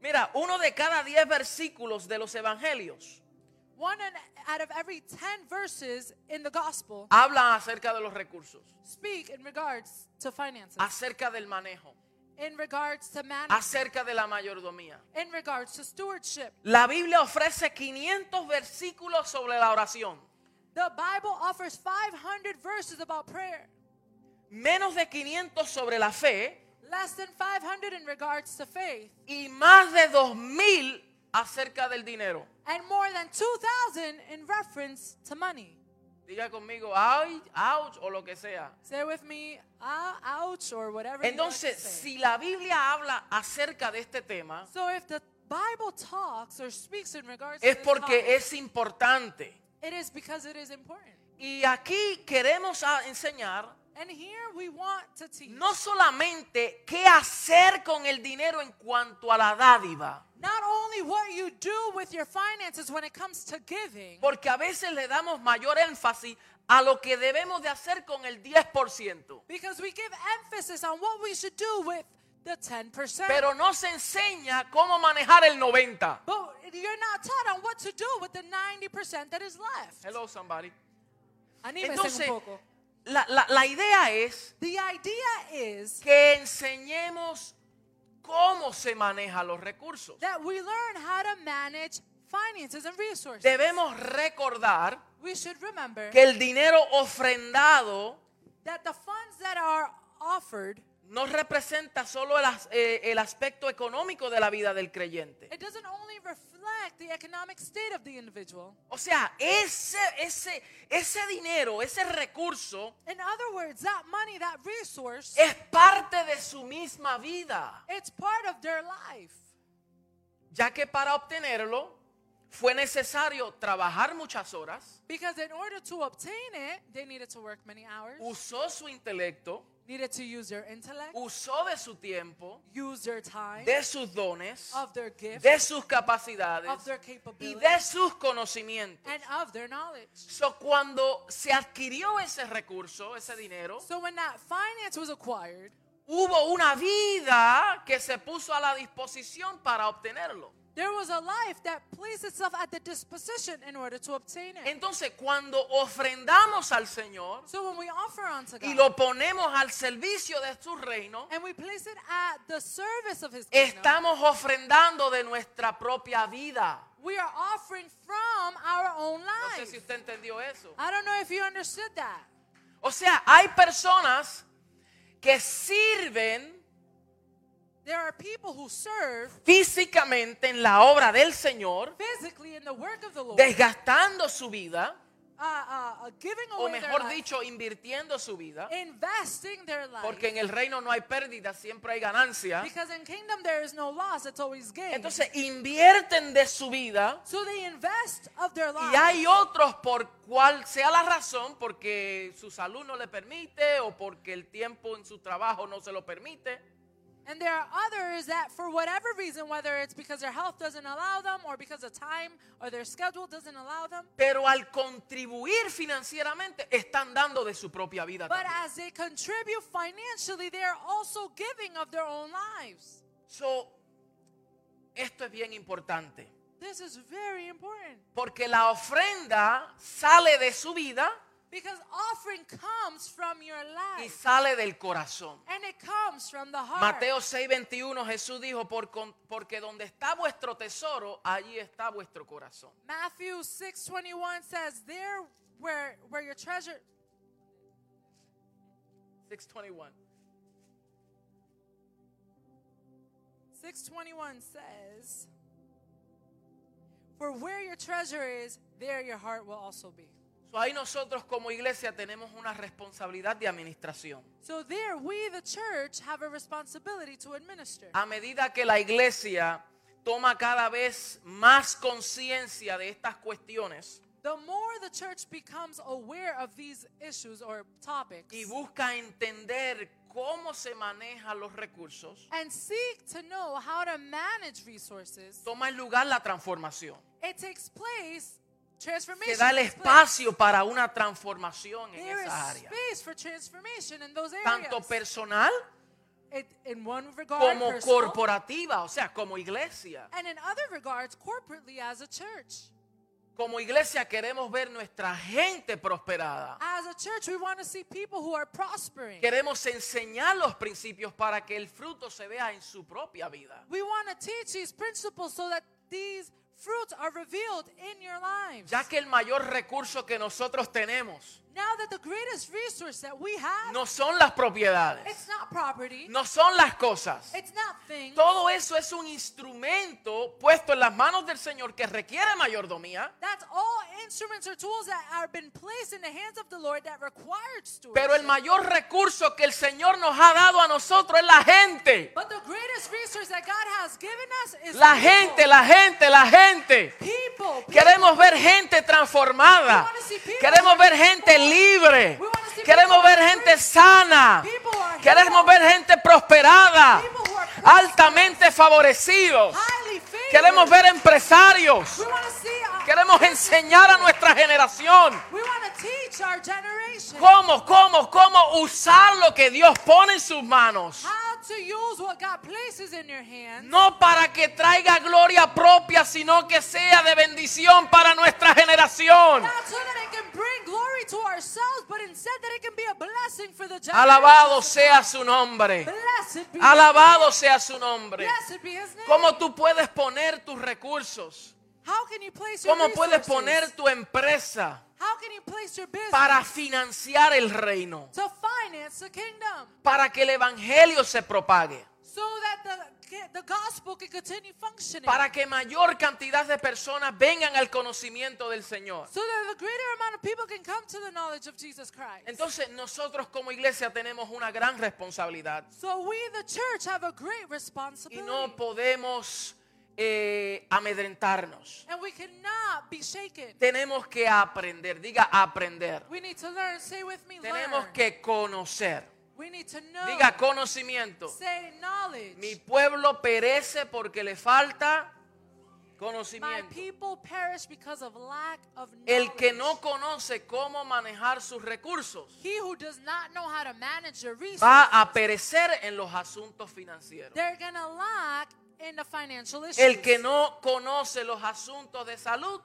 [SPEAKER 2] Mira, uno de cada 10 versículos de los evangelios
[SPEAKER 1] One out of every 10 verses in the gospel
[SPEAKER 2] hablan acerca de los recursos,
[SPEAKER 1] speak in regards to finances,
[SPEAKER 2] acerca del manejo,
[SPEAKER 1] in regards to management,
[SPEAKER 2] acerca de la mayordomía.
[SPEAKER 1] in regards to stewardship.
[SPEAKER 2] La Biblia ofrece 500 versículos sobre la oración,
[SPEAKER 1] The Bible offers 500 verses about prayer,
[SPEAKER 2] menos de 500 sobre la fe
[SPEAKER 1] less than 500 in regards to faith,
[SPEAKER 2] y más de 2000 acerca del dinero.
[SPEAKER 1] and more than 2,000 in reference to money.
[SPEAKER 2] Diga conmigo, ouch o lo que sea.
[SPEAKER 1] Say with me, ah, ouch, or whatever.
[SPEAKER 2] Entonces, si la Biblia habla acerca de este tema,
[SPEAKER 1] So if the Bible talks or speaks in regards
[SPEAKER 2] es porque
[SPEAKER 1] topic,
[SPEAKER 2] es importante.
[SPEAKER 1] it is because it is important.
[SPEAKER 2] Y aquí queremos enseñar
[SPEAKER 1] And here we want to teach
[SPEAKER 2] no solamente qué hacer con el dinero en cuanto a la dádiva,
[SPEAKER 1] not only what you do with your finances when it comes to giving,
[SPEAKER 2] porque a veces le damos mayor énfasis a lo que debemos de hacer con el 10%,
[SPEAKER 1] because we give emphasis on what we should do with the 10%.
[SPEAKER 2] pero no se enseña cómo manejar el 90%.
[SPEAKER 1] but you're not taught on what to do with the 90% that is left.
[SPEAKER 2] Hello somebody.
[SPEAKER 1] Anímese
[SPEAKER 2] Entonces,
[SPEAKER 1] un poco.
[SPEAKER 2] La, la- la idea es
[SPEAKER 1] The idea is
[SPEAKER 2] que enseñemos cómo se manejan los recursos.
[SPEAKER 1] that we learn how to manage finances and resources.
[SPEAKER 2] Debemos recordar
[SPEAKER 1] we should remember
[SPEAKER 2] que el dinero ofrendado
[SPEAKER 1] that the funds that are offered,
[SPEAKER 2] no representa solo el, as- eh, el aspecto económico de la vida del creyente.
[SPEAKER 1] it doesn't only reflect the economic state of the individual.
[SPEAKER 2] O sea, ese, ese, ese dinero, ese recurso
[SPEAKER 1] In other words, that money, that resource,
[SPEAKER 2] es parte de su misma vida,
[SPEAKER 1] it's part of their life.
[SPEAKER 2] ya que para obtenerlo fue necesario trabajar muchas horas,
[SPEAKER 1] Because in order to obtain it, they needed to work many hours,
[SPEAKER 2] usó su intelecto,
[SPEAKER 1] needed to use their intellect,
[SPEAKER 2] usó de su tiempo,
[SPEAKER 1] use their time,
[SPEAKER 2] de sus dones,
[SPEAKER 1] of their gifts,
[SPEAKER 2] de sus capacidades
[SPEAKER 1] of their
[SPEAKER 2] y
[SPEAKER 1] capabilities,
[SPEAKER 2] de sus conocimientos.
[SPEAKER 1] and of their knowledge.
[SPEAKER 2] So, cuando se adquirió ese recurso, ese dinero,
[SPEAKER 1] So when that finance was acquired,
[SPEAKER 2] hubo una vida que se puso a la disposición para obtenerlo.
[SPEAKER 1] There was a life that placed itself at the disposition in order to obtain it.
[SPEAKER 2] Entonces, cuando ofrendamos al Señor
[SPEAKER 1] So when we offer unto
[SPEAKER 2] y
[SPEAKER 1] God
[SPEAKER 2] lo ponemos al servicio de su reino,
[SPEAKER 1] and we place it at the service of His kingdom,
[SPEAKER 2] estamos ofrendando de nuestra propia vida.
[SPEAKER 1] we are offering from our own
[SPEAKER 2] No sé
[SPEAKER 1] life.
[SPEAKER 2] si usted entendió eso.
[SPEAKER 1] I don't know if you understood that.
[SPEAKER 2] O sea, hay personas que sirven
[SPEAKER 1] There are people who serve
[SPEAKER 2] físicamente en la obra del Señor,
[SPEAKER 1] physically in the work of the Lord,
[SPEAKER 2] desgastando su vida,
[SPEAKER 1] uh, uh, uh, giving
[SPEAKER 2] o
[SPEAKER 1] away their
[SPEAKER 2] mejor
[SPEAKER 1] life,
[SPEAKER 2] dicho, invirtiendo su vida,
[SPEAKER 1] investing their life.
[SPEAKER 2] porque en el reino no hay pérdida, siempre hay ganancia.
[SPEAKER 1] Because in kingdom there is no loss, it's always gain.
[SPEAKER 2] Entonces invierten de su vida
[SPEAKER 1] so they invest of their life.
[SPEAKER 2] y hay otros por cual sea la razón, porque su salud no le permite o porque el tiempo en su trabajo no se lo permite,
[SPEAKER 1] And there are others that, for whatever reason, whether it's because their health doesn't allow them or because of time or their schedule doesn't allow them,
[SPEAKER 2] pero al contribuir financieramente están dando de su propia vida.
[SPEAKER 1] but
[SPEAKER 2] también.
[SPEAKER 1] as they contribute financially, they are also giving of their own lives.
[SPEAKER 2] So, esto es bien importante,
[SPEAKER 1] This is very important
[SPEAKER 2] porque la ofrenda sale de su vida
[SPEAKER 1] because offering comes from your
[SPEAKER 2] y
[SPEAKER 1] life
[SPEAKER 2] sale del corazón.
[SPEAKER 1] and it comes from the heart.
[SPEAKER 2] Mateo 6:21 Jesús dijo, "Por porque donde está vuestro tesoro, allí está vuestro corazón.
[SPEAKER 1] Matthew 6:21 says, "There where where your treasure
[SPEAKER 2] 6:21.
[SPEAKER 1] 621 says, For where your treasure is, there your heart will also be.
[SPEAKER 2] So, ahí nosotros como iglesia tenemos una responsabilidad de administración.
[SPEAKER 1] So there, we, the church, have a responsibility to administer.
[SPEAKER 2] A medida que la iglesia toma cada vez más conciencia de estas cuestiones
[SPEAKER 1] The more the church becomes aware of these issues or topics
[SPEAKER 2] y busca entender cómo se manejan los recursos,
[SPEAKER 1] and seek to know how to manage resources,
[SPEAKER 2] toma en lugar la transformación.
[SPEAKER 1] it takes place, Transformation.
[SPEAKER 2] da el espacio para una transformación en esa área. Tanto personal como corporativa, o sea, como iglesia.
[SPEAKER 1] and in other regards, corporately as a church.
[SPEAKER 2] Como iglesia queremos ver nuestra gente prosperada.
[SPEAKER 1] As a church, we want to see people who are prospering.
[SPEAKER 2] Queremos enseñar los principios para que el fruto se vea en su propia vida.
[SPEAKER 1] We want to teach these principles so that these fruits are revealed in your lives.
[SPEAKER 2] Ya que el mayor recurso que nosotros tenemos
[SPEAKER 1] Now that the greatest resource that we have,
[SPEAKER 2] no son las propiedades,
[SPEAKER 1] it's not property,
[SPEAKER 2] no son las cosas.
[SPEAKER 1] it's not things.
[SPEAKER 2] Todo eso es un instrumento puesto en las manos del Señor que requiere mayordomía,
[SPEAKER 1] That's all instruments or tools that have been placed in the hands of the Lord that required stewardship.
[SPEAKER 2] pero el mayor recurso que el Señor nos ha dado a nosotros es la gente.
[SPEAKER 1] but the greatest resource that God has given us is
[SPEAKER 2] La
[SPEAKER 1] people.
[SPEAKER 2] gente, la gente, la gente.
[SPEAKER 1] People.
[SPEAKER 2] Queremos ver gente transformada. Queremos ver gente libre. Queremos ver gente sana. Queremos ver gente prosperada. Altamente favorecidos. Queremos ver empresarios. Queremos enseñar a nuestra generación
[SPEAKER 1] we want to teach our generation
[SPEAKER 2] cómo, cómo, cómo usar lo que Dios pone en sus manos.
[SPEAKER 1] how to use what God places in your hands.
[SPEAKER 2] No para que traiga gloria propia, sino que sea de bendición para nuestra generación. Alabado sea su nombre. Alabado sea su nombre. ¿Cómo tú puedes poner tus recursos?
[SPEAKER 1] How can you place your
[SPEAKER 2] ¿Cómo puedes poner tu empresa
[SPEAKER 1] How can you place your business
[SPEAKER 2] para financiar el reino?
[SPEAKER 1] to finance the kingdom
[SPEAKER 2] Para que el evangelio se propague.
[SPEAKER 1] so that the, the gospel can continue functioning?
[SPEAKER 2] Para que mayor cantidad de personas vengan al conocimiento del Señor.
[SPEAKER 1] so that the greater amount of people can come to the knowledge of Jesus Christ.
[SPEAKER 2] Entonces nosotros como iglesia tenemos una gran responsabilidad
[SPEAKER 1] so we, the church, have a great
[SPEAKER 2] y no podemos eh, amedrentarnos.
[SPEAKER 1] And we cannot be shaken.
[SPEAKER 2] Tenemos que aprender, diga aprender.
[SPEAKER 1] We need to learn. Say with me,
[SPEAKER 2] Tenemos
[SPEAKER 1] learn.
[SPEAKER 2] que conocer.
[SPEAKER 1] We need to know.
[SPEAKER 2] Diga conocimiento.
[SPEAKER 1] Say knowledge.
[SPEAKER 2] Mi pueblo perece porque le falta
[SPEAKER 1] My
[SPEAKER 2] conocimiento.
[SPEAKER 1] people perish because of lack of knowledge.
[SPEAKER 2] El que no conoce cómo manejar sus recursos
[SPEAKER 1] He who does not know how to manage the resources,
[SPEAKER 2] va a perecer en los asuntos financieros.
[SPEAKER 1] they're lack in the financial issues.
[SPEAKER 2] El que no conoce los asuntos de salud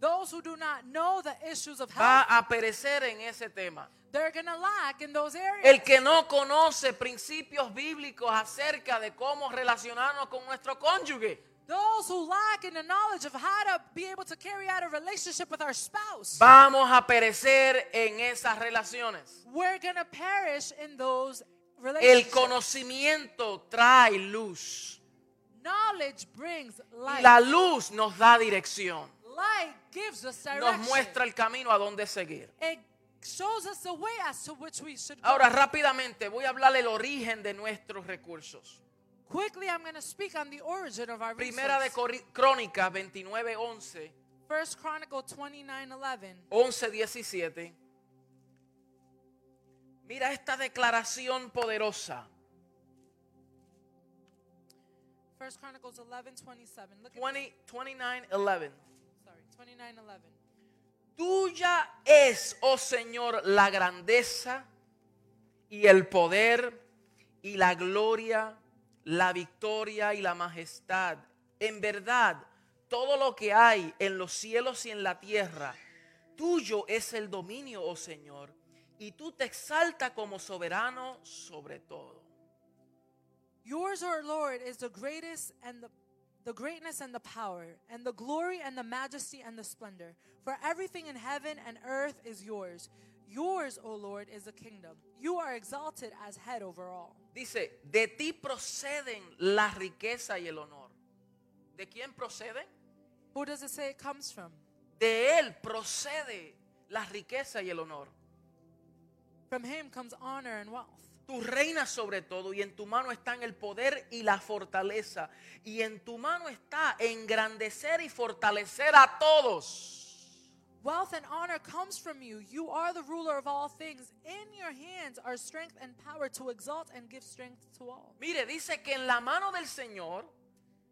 [SPEAKER 1] Those who do not know the issues of
[SPEAKER 2] va
[SPEAKER 1] health,
[SPEAKER 2] a perecer en ese tema.
[SPEAKER 1] they're going to lack in those areas.
[SPEAKER 2] El que no conoce principios bíblicos acerca de cómo relacionarnos con nuestro cónyuge
[SPEAKER 1] Those who lack in the knowledge of how to be able to carry out a relationship with our spouse,
[SPEAKER 2] vamos a perecer en esas relaciones.
[SPEAKER 1] we're going to perish in those
[SPEAKER 2] El
[SPEAKER 1] relationships.
[SPEAKER 2] conocimiento trae luz la luz nos da dirección.
[SPEAKER 1] Light gives us
[SPEAKER 2] Nos muestra el camino a dónde seguir.
[SPEAKER 1] It shows us the way as to which we should go.
[SPEAKER 2] Ahora rápidamente voy a hablar del origen de nuestros recursos.
[SPEAKER 1] Quickly, I'm going to speak on the origin of our
[SPEAKER 2] Primera de Crónicas 29:11,
[SPEAKER 1] First Chronicle 29:11.
[SPEAKER 2] 11:17. Mira esta declaración poderosa.
[SPEAKER 1] First Chronicles 11:27. Look at
[SPEAKER 2] 20, 29:11.
[SPEAKER 1] sorry, 29:11.
[SPEAKER 2] Tuya es, oh Señor, la grandeza y el poder y la gloria, la victoria y la majestad. En verdad, todo lo que hay en los cielos y en la tierra, tuyo es el dominio, oh Señor, y tú te exaltas como soberano sobre todo.
[SPEAKER 1] Yours, O Lord, is the greatest and the the greatness and the power, and the glory and the majesty and the splendor. For everything in heaven and earth is yours. Yours, O Lord, is the kingdom. You are exalted as head over all.
[SPEAKER 2] Dice, de ti proceden la riqueza y el honor. ¿De quién proceden?
[SPEAKER 1] Who does it say it comes from?
[SPEAKER 2] De él procede la riqueza y el honor.
[SPEAKER 1] From him comes honor and wealth.
[SPEAKER 2] Tú reinas sobre todo y en tu mano están el poder y la fortaleza. Y en tu mano está engrandecer y fortalecer a todos.
[SPEAKER 1] Wealth and honor comes from you. You are the ruler of all things. In your hands are strength and power to exalt and give strength to all.
[SPEAKER 2] Mire, dice que en la mano del Señor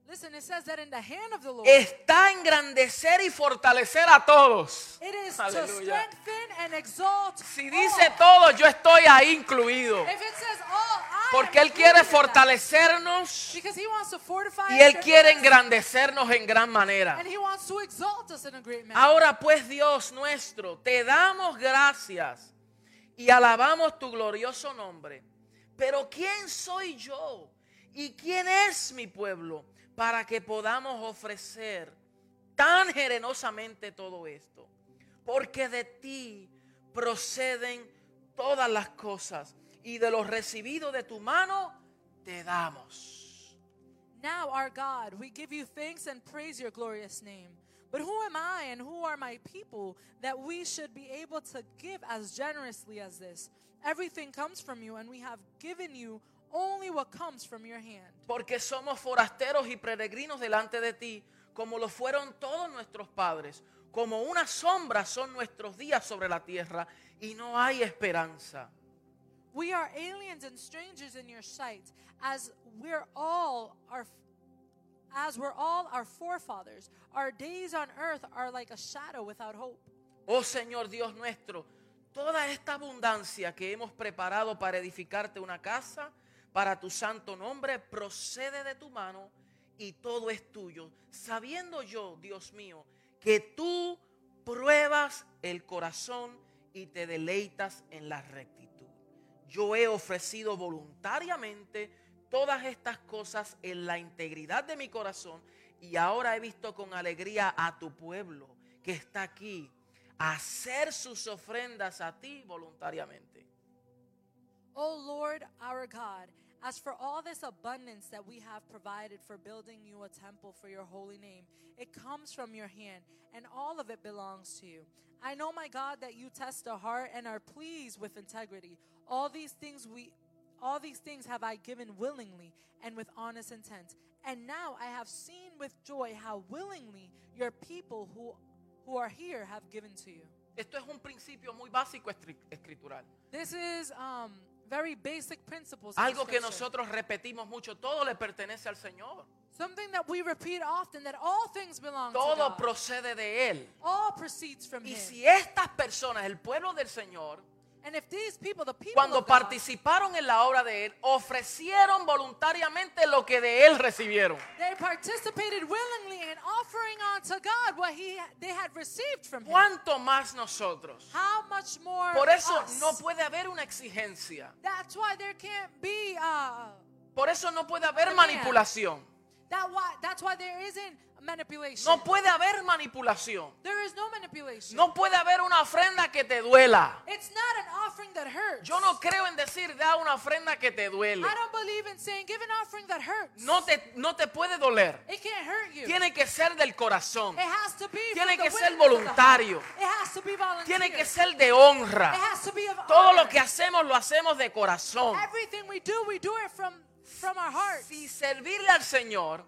[SPEAKER 1] Listen, it says that in the hand of the Lord,
[SPEAKER 2] está engrandecer y fortalecer a todos.
[SPEAKER 1] it is to strengthen and exalt.
[SPEAKER 2] Si dice todo, yo estoy ahí incluido.
[SPEAKER 1] if it says all, I
[SPEAKER 2] Porque
[SPEAKER 1] am
[SPEAKER 2] Él quiere fortalecernos
[SPEAKER 1] Because he wants to fortify
[SPEAKER 2] y
[SPEAKER 1] us
[SPEAKER 2] Él
[SPEAKER 1] and
[SPEAKER 2] quiere engrandecernos en gran manera.
[SPEAKER 1] and he wants to exalt us in a great manner.
[SPEAKER 2] Ahora pues Dios nuestro, te damos gracias y alabamos tu glorioso nombre. Pero ¿quién soy yo? ¿Y quién es mi pueblo para que podamos ofrecer tan generosamente todo esto? Porque de ti proceden todas las cosas y de lo recibido de tu mano te damos.
[SPEAKER 1] Now, our God, we give you thanks and praise your glorious name. But who am I and who are my people that we should be able to give as generously as this? Everything comes from you, and we have given you only what comes from your hand.
[SPEAKER 2] Porque somos forasteros y peregrinos delante de ti, como lo fueron todos nuestros padres. Como una sombra son nuestros días sobre la tierra y no hay esperanza.
[SPEAKER 1] We are aliens and strangers in your sight, as we're all our as we're all our forefathers. Our days on earth are like a shadow without hope.
[SPEAKER 2] Oh Señor Dios nuestro, toda esta abundancia que hemos preparado para edificarte una casa, para tu santo nombre, procede de tu mano y todo es tuyo. Sabiendo yo, Dios mío, que tú pruebas el corazón y te deleitas en la rectitud. Yo he ofrecido voluntariamente todas estas cosas en la integridad de mi corazón y ahora he visto con alegría a tu pueblo que está aquí hacer sus ofrendas a ti voluntariamente.
[SPEAKER 1] O Lord our God, as for all this abundance that we have provided for building you a temple for your holy name, it comes from your hand, and all of it belongs to you. I know, my God, that you test the heart and are pleased with integrity. All these things we all these things have I given willingly and with honest intent. And now I have seen with joy how willingly your people who, who are here have given to you.
[SPEAKER 2] Esto es un principio muy básico escritural.
[SPEAKER 1] This is um, very basic principles. in
[SPEAKER 2] Algo que nosotros repetimos mucho, todo le pertenece al Señor.
[SPEAKER 1] Something that we repeat often that all things belong to
[SPEAKER 2] Todo
[SPEAKER 1] God.
[SPEAKER 2] procede de Él.
[SPEAKER 1] all proceeds from
[SPEAKER 2] Y
[SPEAKER 1] Him.
[SPEAKER 2] si estas personas, el pueblo del Señor, cuando participaron en la obra de Él, ofrecieron voluntariamente lo que de Él recibieron.
[SPEAKER 1] they participated willingly in offering unto God what he they had received from Him.
[SPEAKER 2] ¿Cuánto más nosotros?
[SPEAKER 1] More
[SPEAKER 2] Por eso no puede haber una exigencia.
[SPEAKER 1] That's why there can't be uh
[SPEAKER 2] Por eso no puede haber manipulación.
[SPEAKER 1] That why that's why there isn't manipulation.
[SPEAKER 2] No puede haber manipulación.
[SPEAKER 1] there is no manipulation.
[SPEAKER 2] No puede haber una ofrenda que te duela.
[SPEAKER 1] It's not an offering that hurts.
[SPEAKER 2] Yo no creo en decir da una ofrenda que te duele.
[SPEAKER 1] I don't believe in saying give an offering that hurts.
[SPEAKER 2] No te, no te puede doler.
[SPEAKER 1] It can't hurt you.
[SPEAKER 2] Tiene que ser del corazón.
[SPEAKER 1] it has to be
[SPEAKER 2] Tiene que ser voluntario.
[SPEAKER 1] It has to be volunteer.
[SPEAKER 2] Tiene que ser de honra.
[SPEAKER 1] It has to be of
[SPEAKER 2] Todo
[SPEAKER 1] honor.
[SPEAKER 2] lo que hacemos lo hacemos de corazón.
[SPEAKER 1] Everything we do, we do it from from our hearts.
[SPEAKER 2] Si servirle al Señor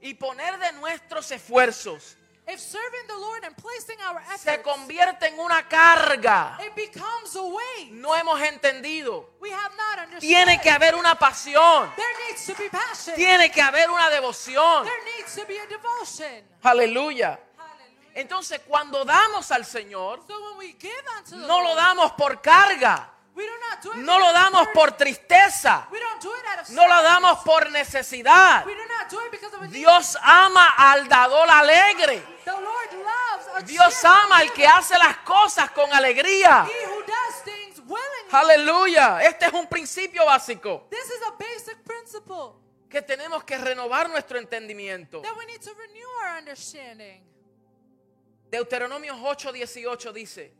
[SPEAKER 2] y poner de nuestros esfuerzos
[SPEAKER 1] If serving the Lord and placing our
[SPEAKER 2] se
[SPEAKER 1] efforts,
[SPEAKER 2] convierte en una carga,
[SPEAKER 1] it becomes a weight.
[SPEAKER 2] no hemos entendido.
[SPEAKER 1] We have not understood.
[SPEAKER 2] Tiene que haber una pasión.
[SPEAKER 1] There needs to be passion.
[SPEAKER 2] Tiene que haber una devoción.
[SPEAKER 1] There needs to be a devotion.
[SPEAKER 2] Aleluya.
[SPEAKER 1] Hallelujah.
[SPEAKER 2] Entonces cuando damos al Señor,
[SPEAKER 1] So when we give unto the
[SPEAKER 2] no lo damos por carga,
[SPEAKER 1] we do not do it
[SPEAKER 2] no lo damos por tristeza,
[SPEAKER 1] We don't do it out of
[SPEAKER 2] no lo damos por necesidad. Dios ama al dador alegre.
[SPEAKER 1] The Lord loves a
[SPEAKER 2] Dios ama al que hace las cosas con alegría.
[SPEAKER 1] He who does things willingly.
[SPEAKER 2] Aleluya. Este es un principio básico
[SPEAKER 1] This is a basic principle
[SPEAKER 2] que tenemos que renovar nuestro entendimiento.
[SPEAKER 1] that we need to renew our understanding.
[SPEAKER 2] Deuteronomio 8:18 dice,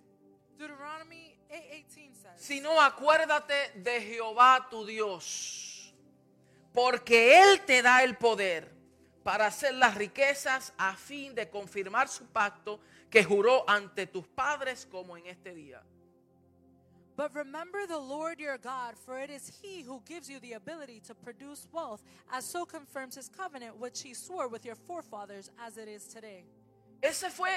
[SPEAKER 1] Deuteronomy 8:18 says,
[SPEAKER 2] si no acuérdate de Jehová tu Dios, porque Él te da el poder para hacer las riquezas a fin de confirmar su pacto que juró ante tus padres como en este día.
[SPEAKER 1] But remember the Lord your God, for it is He who gives you the ability to produce wealth, as so confirms His covenant, which He swore with your forefathers, as it is today.
[SPEAKER 2] Ese fue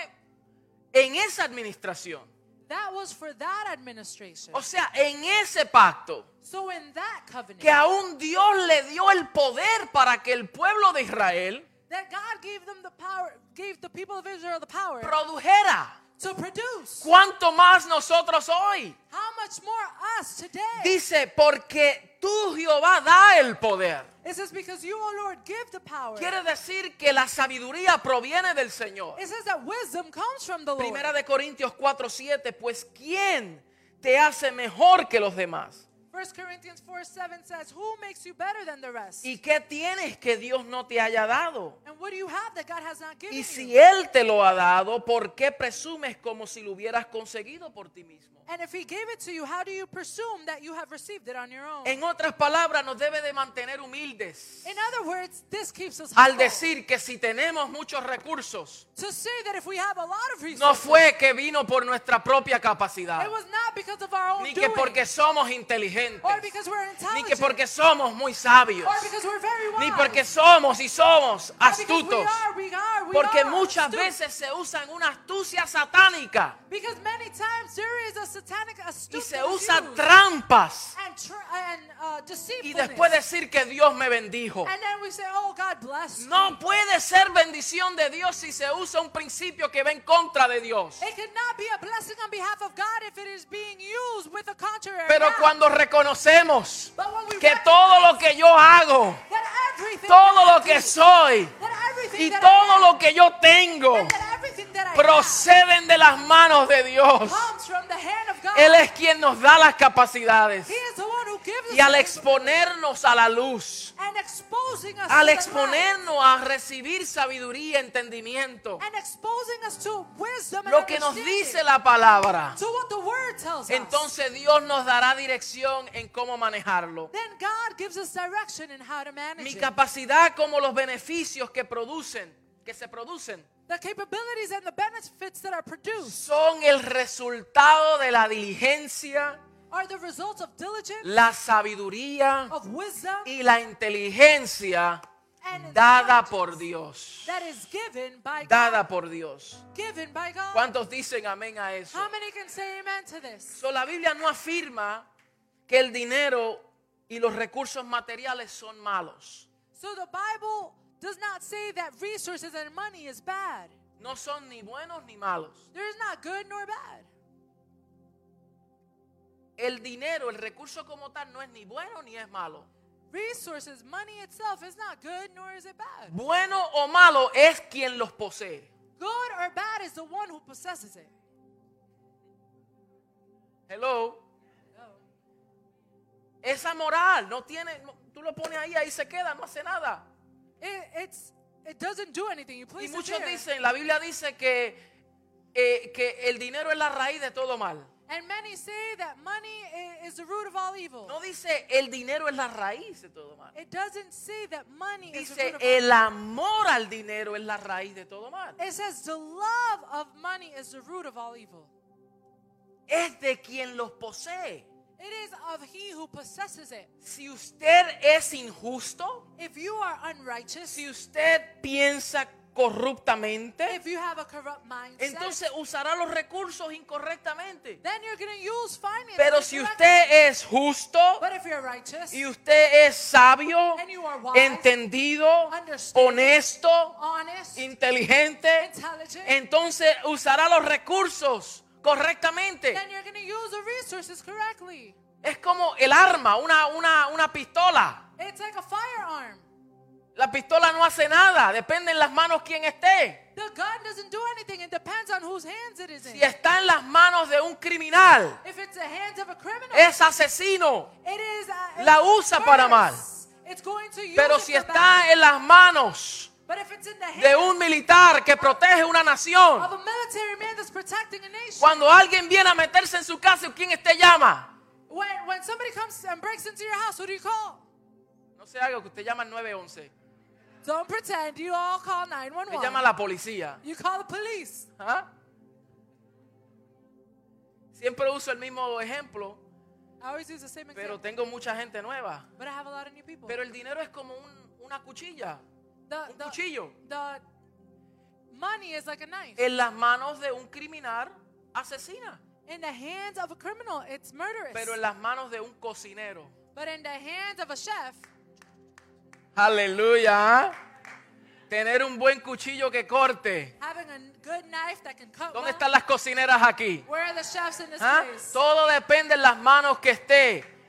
[SPEAKER 2] en esa administración.
[SPEAKER 1] That was for that administration.
[SPEAKER 2] O sea, en ese pacto
[SPEAKER 1] So in that covenant,
[SPEAKER 2] que aún Dios le dio el poder para que el pueblo de Israel
[SPEAKER 1] that God gave them the power, gave the people of Israel the power
[SPEAKER 2] produjera.
[SPEAKER 1] Produce.
[SPEAKER 2] ¿Cuánto más nosotros hoy?
[SPEAKER 1] How much more us today?
[SPEAKER 2] Dice, porque tú Jehová da el poder.
[SPEAKER 1] It says, because you, O Lord, give the power.
[SPEAKER 2] Quiere decir que la sabiduría proviene del Señor.
[SPEAKER 1] It says that wisdom comes from the Lord.
[SPEAKER 2] Primera de Corintios 4, 7, pues ¿quién te hace mejor que los demás?
[SPEAKER 1] 1 Corinthians 4 7 says, Who makes you better than the rest?
[SPEAKER 2] ¿Y qué tienes que Dios no te haya dado?
[SPEAKER 1] And what do you have that God has not given
[SPEAKER 2] Y
[SPEAKER 1] you?
[SPEAKER 2] si Él te lo ha dado, ¿por qué presumes como si lo hubieras conseguido por ti mismo?
[SPEAKER 1] And if He gave it to you, how do you presume that you have received it on your own?
[SPEAKER 2] En otras palabras, nos debe de mantener humildes.
[SPEAKER 1] In other words, this keeps us
[SPEAKER 2] Al
[SPEAKER 1] humble.
[SPEAKER 2] decir que si tenemos muchos recursos,
[SPEAKER 1] to say that if we have a lot of
[SPEAKER 2] no fue que vino por nuestra propia capacidad,
[SPEAKER 1] it was not because of our own
[SPEAKER 2] ni que
[SPEAKER 1] doing,
[SPEAKER 2] porque somos inteligentes,
[SPEAKER 1] or because we're
[SPEAKER 2] ni que porque somos muy sabios,
[SPEAKER 1] or because we're very wise,
[SPEAKER 2] ni porque somos y somos astutos.
[SPEAKER 1] are, we are, we
[SPEAKER 2] Porque
[SPEAKER 1] are
[SPEAKER 2] muchas veces se usan una astucia satánica
[SPEAKER 1] Because many times there is a satanic
[SPEAKER 2] y se usan trampas
[SPEAKER 1] uh,
[SPEAKER 2] y después decir que Dios me bendijo.
[SPEAKER 1] and then we say, oh, God bless
[SPEAKER 2] No
[SPEAKER 1] me.
[SPEAKER 2] puede ser bendición de Dios si se usa un principio que va en contra de Dios.
[SPEAKER 1] It could not be a blessing on behalf of God if it is being used with a contrary.
[SPEAKER 2] Pero cuando reconocemos que todo lo que yo hago, todo lo que soy y todo lo que yo tengo proceden de las manos de Dios. Él es quien nos da las capacidades. Y al exponernos a la luz, al exponernos a recibir sabiduría, entendimiento,
[SPEAKER 1] and exposing us to wisdom and
[SPEAKER 2] lo que nos dice la palabra, entonces Dios nos dará dirección en cómo manejarlo.
[SPEAKER 1] then God gives us direction in how to manage
[SPEAKER 2] Mi
[SPEAKER 1] it.
[SPEAKER 2] capacidad como los beneficios que producen, que se producen,
[SPEAKER 1] The capabilities and the benefits that are produced,
[SPEAKER 2] son el resultado de la diligencia
[SPEAKER 1] are the results of diligence,
[SPEAKER 2] la sabiduría
[SPEAKER 1] of wisdom,
[SPEAKER 2] y la inteligencia
[SPEAKER 1] and
[SPEAKER 2] dada
[SPEAKER 1] intelligence
[SPEAKER 2] por Dios.
[SPEAKER 1] that is given by
[SPEAKER 2] Dada
[SPEAKER 1] God.
[SPEAKER 2] por Dios.
[SPEAKER 1] Given by God.
[SPEAKER 2] ¿Cuántos dicen amén a eso?
[SPEAKER 1] How many can say amen to this?
[SPEAKER 2] So, la Biblia no afirma que el dinero y los recursos materiales son malos.
[SPEAKER 1] So the Bible does not say that resources and money is bad.
[SPEAKER 2] No son ni buenos ni malos. El dinero, el recurso como tal, no es ni bueno ni es malo.
[SPEAKER 1] Resources, money itself is not good nor is it bad.
[SPEAKER 2] Bueno o malo es quien los posee.
[SPEAKER 1] Good or bad is the one who possesses it.
[SPEAKER 2] Hello. Esa moral no tiene, no- tú lo pones ahí, ahí se queda, no hace nada.
[SPEAKER 1] It, it's it doesn't do anything. You
[SPEAKER 2] Y
[SPEAKER 1] place it
[SPEAKER 2] muchos
[SPEAKER 1] there.
[SPEAKER 2] dicen, la Biblia dice que, eh, que el dinero es la raíz de todo mal.
[SPEAKER 1] And many say that money is the root of all evil.
[SPEAKER 2] No dice el dinero es la raíz de todo mal.
[SPEAKER 1] It doesn't say that money is the
[SPEAKER 2] Dice
[SPEAKER 1] root of all
[SPEAKER 2] el amor al dinero es la raíz de todo mal.
[SPEAKER 1] It says the love of money is the root of all evil.
[SPEAKER 2] Es de quien los posee.
[SPEAKER 1] It is of he who possesses it.
[SPEAKER 2] Si usted es injusto,
[SPEAKER 1] If you are unrighteous,
[SPEAKER 2] si usted piensa corruptamente,
[SPEAKER 1] if you have a corrupt mindset,
[SPEAKER 2] entonces usará los recursos incorrectamente.
[SPEAKER 1] then you're going to use.
[SPEAKER 2] Pero si usted es justo
[SPEAKER 1] but if you're righteous,
[SPEAKER 2] y usted es sabio,
[SPEAKER 1] wise,
[SPEAKER 2] entendido, honesto,
[SPEAKER 1] honest,
[SPEAKER 2] inteligente, entonces usará los recursos correctamente.
[SPEAKER 1] then you're going to use the resources correctly.
[SPEAKER 2] Es como el arma, una, una, una pistola.
[SPEAKER 1] It's like a firearm.
[SPEAKER 2] La pistola no hace nada, depende en las manos quien esté.
[SPEAKER 1] The gun doesn't do anything. It depends on whose hands it is in.
[SPEAKER 2] Si está en las manos de un criminal,
[SPEAKER 1] If it's the hands of a criminal,
[SPEAKER 2] es asesino.
[SPEAKER 1] it is uh,
[SPEAKER 2] La usa para mal.
[SPEAKER 1] It's going to use
[SPEAKER 2] Pero si está
[SPEAKER 1] bad.
[SPEAKER 2] en las manos
[SPEAKER 1] But if it's in the hands
[SPEAKER 2] de un militar que protege una
[SPEAKER 1] of
[SPEAKER 2] nación,
[SPEAKER 1] a military man that's protecting a nation,
[SPEAKER 2] cuando alguien viene a meterse en su casa, ¿quién te llama?
[SPEAKER 1] when, when somebody comes and breaks into your house, who do you call?
[SPEAKER 2] No sé algo que usted llama al 911.
[SPEAKER 1] Don't pretend. You all call
[SPEAKER 2] Le
[SPEAKER 1] 911.
[SPEAKER 2] llama a la policía.
[SPEAKER 1] You call the police.
[SPEAKER 2] ¿Ah? Siempre uso el mismo ejemplo,
[SPEAKER 1] I always use the same
[SPEAKER 2] pero
[SPEAKER 1] example.
[SPEAKER 2] tengo mucha gente nueva.
[SPEAKER 1] But I have a lot of new people.
[SPEAKER 2] Pero el dinero es como un- una cuchilla,
[SPEAKER 1] the,
[SPEAKER 2] un
[SPEAKER 1] the,
[SPEAKER 2] cuchillo,
[SPEAKER 1] the money is like a knife.
[SPEAKER 2] en las manos de un criminal asesina,
[SPEAKER 1] in the hands of a criminal, it's murderous.
[SPEAKER 2] pero en las manos de un cocinero.
[SPEAKER 1] but in the hands of a chef,
[SPEAKER 2] Aleluya. Tener un buen cuchillo que corte. ¿Dónde están las cocineras aquí? ¿Ah? Todo depende en las manos que esté.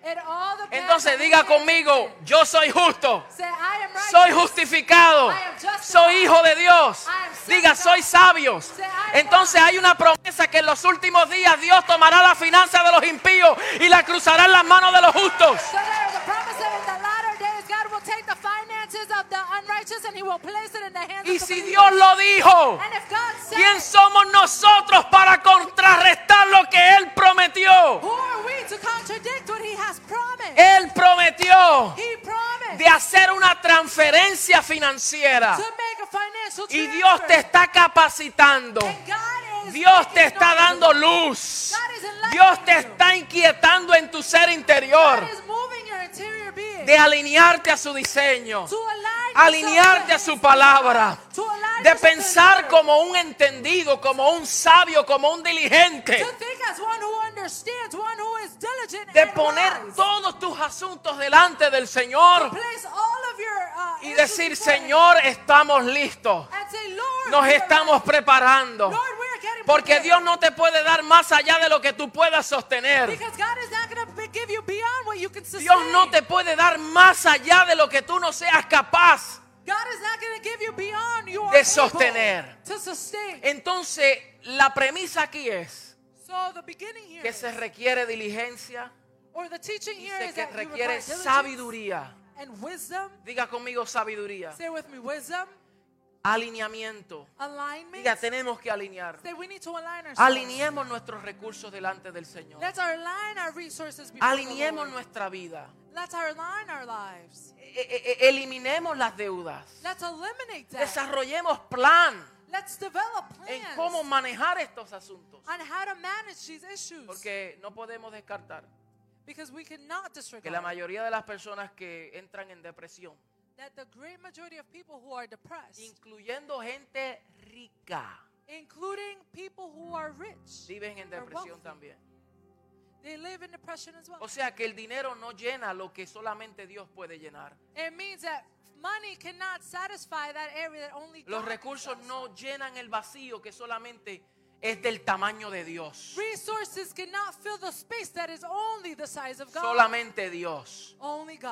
[SPEAKER 2] Entonces
[SPEAKER 1] on
[SPEAKER 2] diga conmigo, yo soy justo. Soy justificado. Soy hijo de Dios. Diga, soy sabio. Entonces hay una promesa que en los últimos días Dios tomará la finanza de los impíos y la cruzará en las manos de los justos. Y si. Dios lo dijo,
[SPEAKER 1] And if God said
[SPEAKER 2] ¿quién somos nosotros para contrarrestar lo que Él prometió?
[SPEAKER 1] who are we to contradict what he has promised?
[SPEAKER 2] Él prometió
[SPEAKER 1] he promised
[SPEAKER 2] de hacer una transferencia financiera. Y. Dios te está capacitando.
[SPEAKER 1] And God is
[SPEAKER 2] Dios te está dando luz. Dios te está inquietando en tu ser interior De alinearte a su diseño, alinearte a su palabra, de pensar como un entendido, como un sabio, como un diligente, de poner todos tus asuntos delante del Señor
[SPEAKER 1] uh,
[SPEAKER 2] y decir, Señor, estamos listos, nos estamos preparando. Porque. Dios no te puede dar más allá de lo que tú puedas sostener. Dios no te puede dar más allá de lo que tú no seas capaz. De sostener. Entonces, la premisa aquí es que se requiere diligencia,
[SPEAKER 1] or the teaching here
[SPEAKER 2] dice
[SPEAKER 1] is
[SPEAKER 2] que
[SPEAKER 1] that you
[SPEAKER 2] requiere sabiduría.
[SPEAKER 1] and wisdom.
[SPEAKER 2] Diga conmigo sabiduría. Alineamiento.
[SPEAKER 1] alignment.
[SPEAKER 2] Diga, tenemos que alinear. Alineemos nuestros recursos delante del Señor.
[SPEAKER 1] Let's align our resources
[SPEAKER 2] Alineemos nuestra vida.
[SPEAKER 1] Let's align our lives.
[SPEAKER 2] E- e- e- Eliminemos las deudas.
[SPEAKER 1] Let's eliminate that.
[SPEAKER 2] Desarrollemos plan
[SPEAKER 1] Let's develop
[SPEAKER 2] en
[SPEAKER 1] plans
[SPEAKER 2] cómo manejar estos asuntos.
[SPEAKER 1] on how to manage these issues.
[SPEAKER 2] Porque no podemos descartar
[SPEAKER 1] Because we cannot
[SPEAKER 2] que
[SPEAKER 1] disregard
[SPEAKER 2] la mayoría de las personas que entran en depresión,
[SPEAKER 1] that the great majority of people who are depressed,
[SPEAKER 2] incluyendo gente rica,
[SPEAKER 1] including people who are rich,
[SPEAKER 2] viven en depresión
[SPEAKER 1] wealthy,
[SPEAKER 2] también.
[SPEAKER 1] they live in depression as well.
[SPEAKER 2] O sea que el dinero no llena lo que solamente Dios puede llenar.
[SPEAKER 1] It means that money cannot satisfy that area that only
[SPEAKER 2] Los
[SPEAKER 1] God can
[SPEAKER 2] recursos
[SPEAKER 1] satisfy.
[SPEAKER 2] no llenan el vacío que solamente es del tamaño de Dios.
[SPEAKER 1] Resources cannot fill the space that is only the size of God.
[SPEAKER 2] Solamente Dios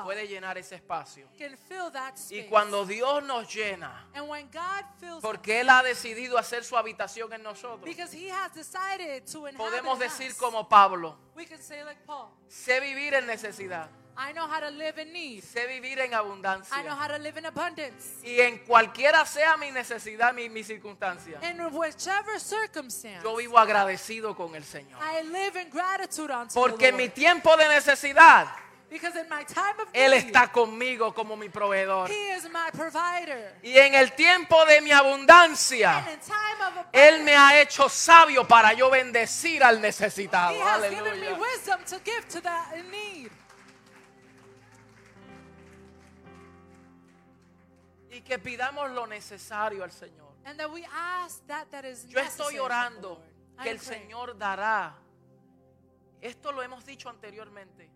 [SPEAKER 2] puede llenar ese espacio.
[SPEAKER 1] can fill that space.
[SPEAKER 2] Y cuando Dios nos llena, porque Él ha decidido hacer su habitación en nosotros,
[SPEAKER 1] because He has decided to inhabit
[SPEAKER 2] podemos decir como Pablo,
[SPEAKER 1] we can say like Paul,
[SPEAKER 2] sé vivir en necesidad,
[SPEAKER 1] I know how to live in need.
[SPEAKER 2] sé vivir en
[SPEAKER 1] I know
[SPEAKER 2] abundancia.
[SPEAKER 1] how to live in abundance.
[SPEAKER 2] Y en cualquiera sea mi necesidad, mi, mi circunstancia,
[SPEAKER 1] In whichever circumstance,
[SPEAKER 2] yo vivo agradecido con el Señor.
[SPEAKER 1] I live in gratitude unto
[SPEAKER 2] Porque en mi tiempo de necesidad,
[SPEAKER 1] because in my time of
[SPEAKER 2] Él
[SPEAKER 1] need,
[SPEAKER 2] está conmigo como mi proveedor.
[SPEAKER 1] He is my provider.
[SPEAKER 2] Y en el tiempo de mi abundancia,
[SPEAKER 1] And in time of
[SPEAKER 2] Él
[SPEAKER 1] abundance,
[SPEAKER 2] me ha hecho sabio para yo bendecir al necesitado. Aleluya. Y que pidamos lo necesario al Señor.
[SPEAKER 1] And that we ask that that is
[SPEAKER 2] Yo estoy orando que
[SPEAKER 1] am
[SPEAKER 2] el
[SPEAKER 1] praying.
[SPEAKER 2] Señor dará. Esto lo hemos dicho anteriormente.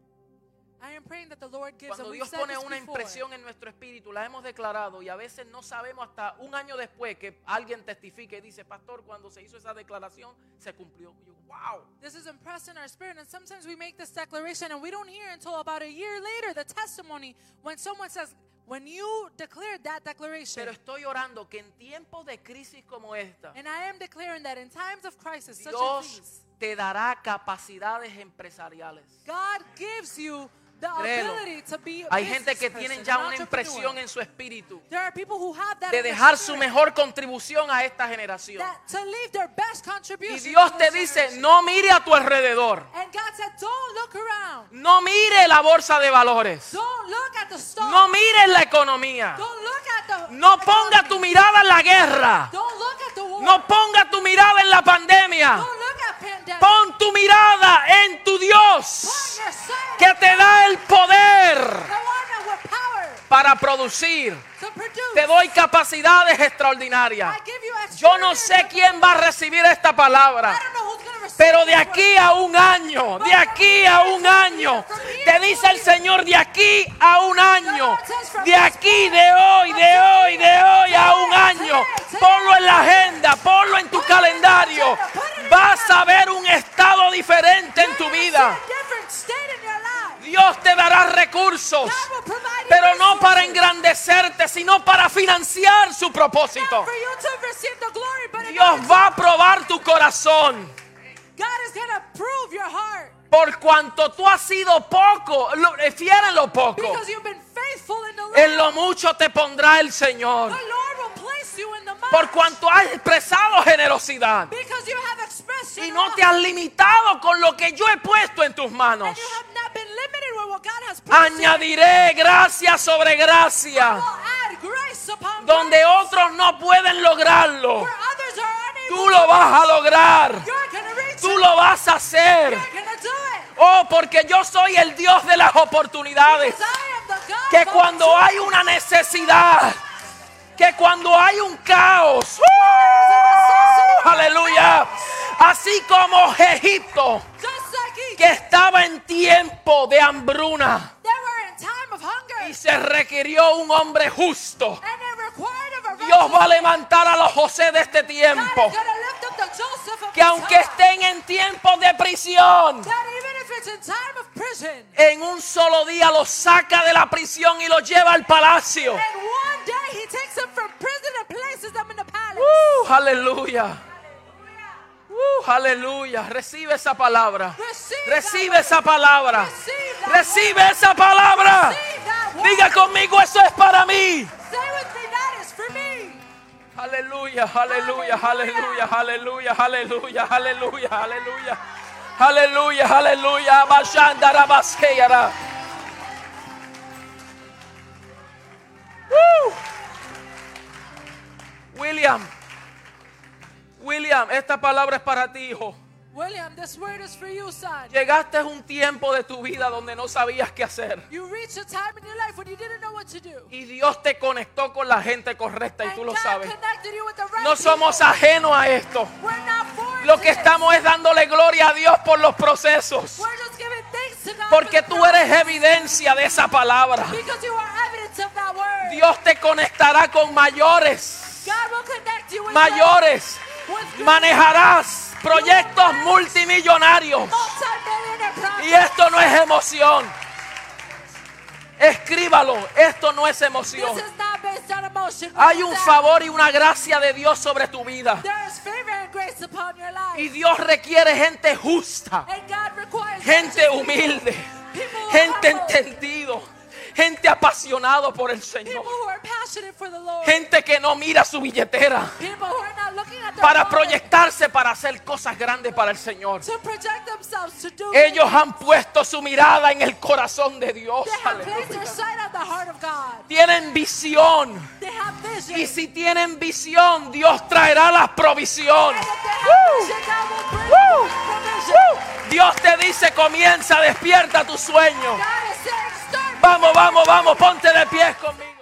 [SPEAKER 1] I am praying that the Lord gives
[SPEAKER 2] Cuando Dios pone una impresión en nuestro espíritu, la hemos declarado y a veces no sabemos hasta un año después que alguien testifique y dice, pastor, cuando se hizo esa declaración se cumplió. Yo, wow.
[SPEAKER 1] This is impressed in our spirit, and sometimes we make this declaration, and we don't hear until about a year later the testimony when someone says, "When you declared that declaration."
[SPEAKER 2] Pero estoy orando que en tiempos de crisis como esta,
[SPEAKER 1] and I am declaring that in times of crisis such as
[SPEAKER 2] Dios
[SPEAKER 1] these,
[SPEAKER 2] te dará capacidades empresariales.
[SPEAKER 1] God gives you
[SPEAKER 2] Créelo. Hay gente que tienen ya una impresión en su espíritu
[SPEAKER 1] There are people who have that
[SPEAKER 2] de dejar su mejor contribución a esta generación. Y. Dios te dice, no mire a tu alrededor.
[SPEAKER 1] And God said, "Don't look around.
[SPEAKER 2] No mire la bolsa de valores. No mire la economía. No ponga tu mirada en la guerra. No ponga tu mirada en la pandemia. Pon tu mirada en tu Dios que te da el poder para producir. Te doy capacidades extraordinarias. Yo no sé quién va a recibir esta palabra. Pero de aquí a un año, de aquí a un año, te dice el Señor, de aquí a un año, de aquí, de hoy, de hoy, de hoy a un año, ponlo en la agenda, ponlo en tu calendario, vas a ver un estado diferente en tu vida. Dios te dará recursos, pero no para engrandecerte, sino para financiar su propósito. Dios va a probar tu corazón. Por cuanto tú has sido poco, eh, fiel en lo poco, en lo mucho te pondrá el Señor. Por cuanto has expresado generosidad
[SPEAKER 1] because you have expressed
[SPEAKER 2] y no te has limitado con lo que yo he puesto en tus manos. Añadiré gracia sobre gracia,
[SPEAKER 1] will add grace upon
[SPEAKER 2] donde
[SPEAKER 1] grace.
[SPEAKER 2] otros no pueden lograrlo. Tú lo vas a lograr, tú lo vas a hacer. Oh, porque yo soy el Dios de las oportunidades.
[SPEAKER 1] Because I am the God
[SPEAKER 2] que cuando hay una necesidad, que cuando hay un caos, ¡uh! aleluya, así como Egipto, que estaba en tiempo de hambruna y se requirió un hombre justo. Dios va a levantar a los José de este tiempo, que aunque estén en tiempos de prisión,
[SPEAKER 1] that even if it's in time of prison,
[SPEAKER 2] en un solo día los saca de la prisión y los lleva al palacio.
[SPEAKER 1] and one day he takes them from prison and places them in the palace.
[SPEAKER 2] ¡Uh! aleluya. Uh, aleluya. Recibe esa palabra. Recibe esa palabra. Recibe esa palabra. Diga conmigo, eso es para mí. Aleluya, aleluya, aleluya, aleluya, aleluya, aleluya, aleluya. Aleluya, aleluya. William, William, esta palabra es para ti, hijo.
[SPEAKER 1] William, this word is for you, son.
[SPEAKER 2] Llegaste a un tiempo de tu vida donde no sabías qué hacer.
[SPEAKER 1] You reached a time in your life when you didn't know what to do.
[SPEAKER 2] Y Dios te conectó con la gente correcta y
[SPEAKER 1] And
[SPEAKER 2] tú lo sabes.
[SPEAKER 1] right
[SPEAKER 2] No somos ajenos a esto. Lo que
[SPEAKER 1] this.
[SPEAKER 2] estamos es dándole gloria a Dios por los procesos. Porque tú eres evidencia de esa palabra.
[SPEAKER 1] Because you are evidence of that word.
[SPEAKER 2] Dios te conectará con mayores.
[SPEAKER 1] God will connect you with
[SPEAKER 2] Mayores.
[SPEAKER 1] Great
[SPEAKER 2] Manejarás proyectos multimillonarios. Y esto no es emoción. Escríbalo. Esto no es emoción. Hay un favor y una gracia de Dios sobre tu vida. Y Dios requiere gente justa, gente humilde, gente entendido, gente apasionado por el
[SPEAKER 1] People
[SPEAKER 2] Señor, gente que no mira su billetera para proyectarse para hacer cosas grandes para el Señor. Ellos han puesto su mirada en el corazón de Dios. Tienen visión. Y si tienen visión, Dios traerá la provisión. Dios te dice, comienza, despierta tu sueño. Vamos, vamos, vamos, ponte de pies conmigo.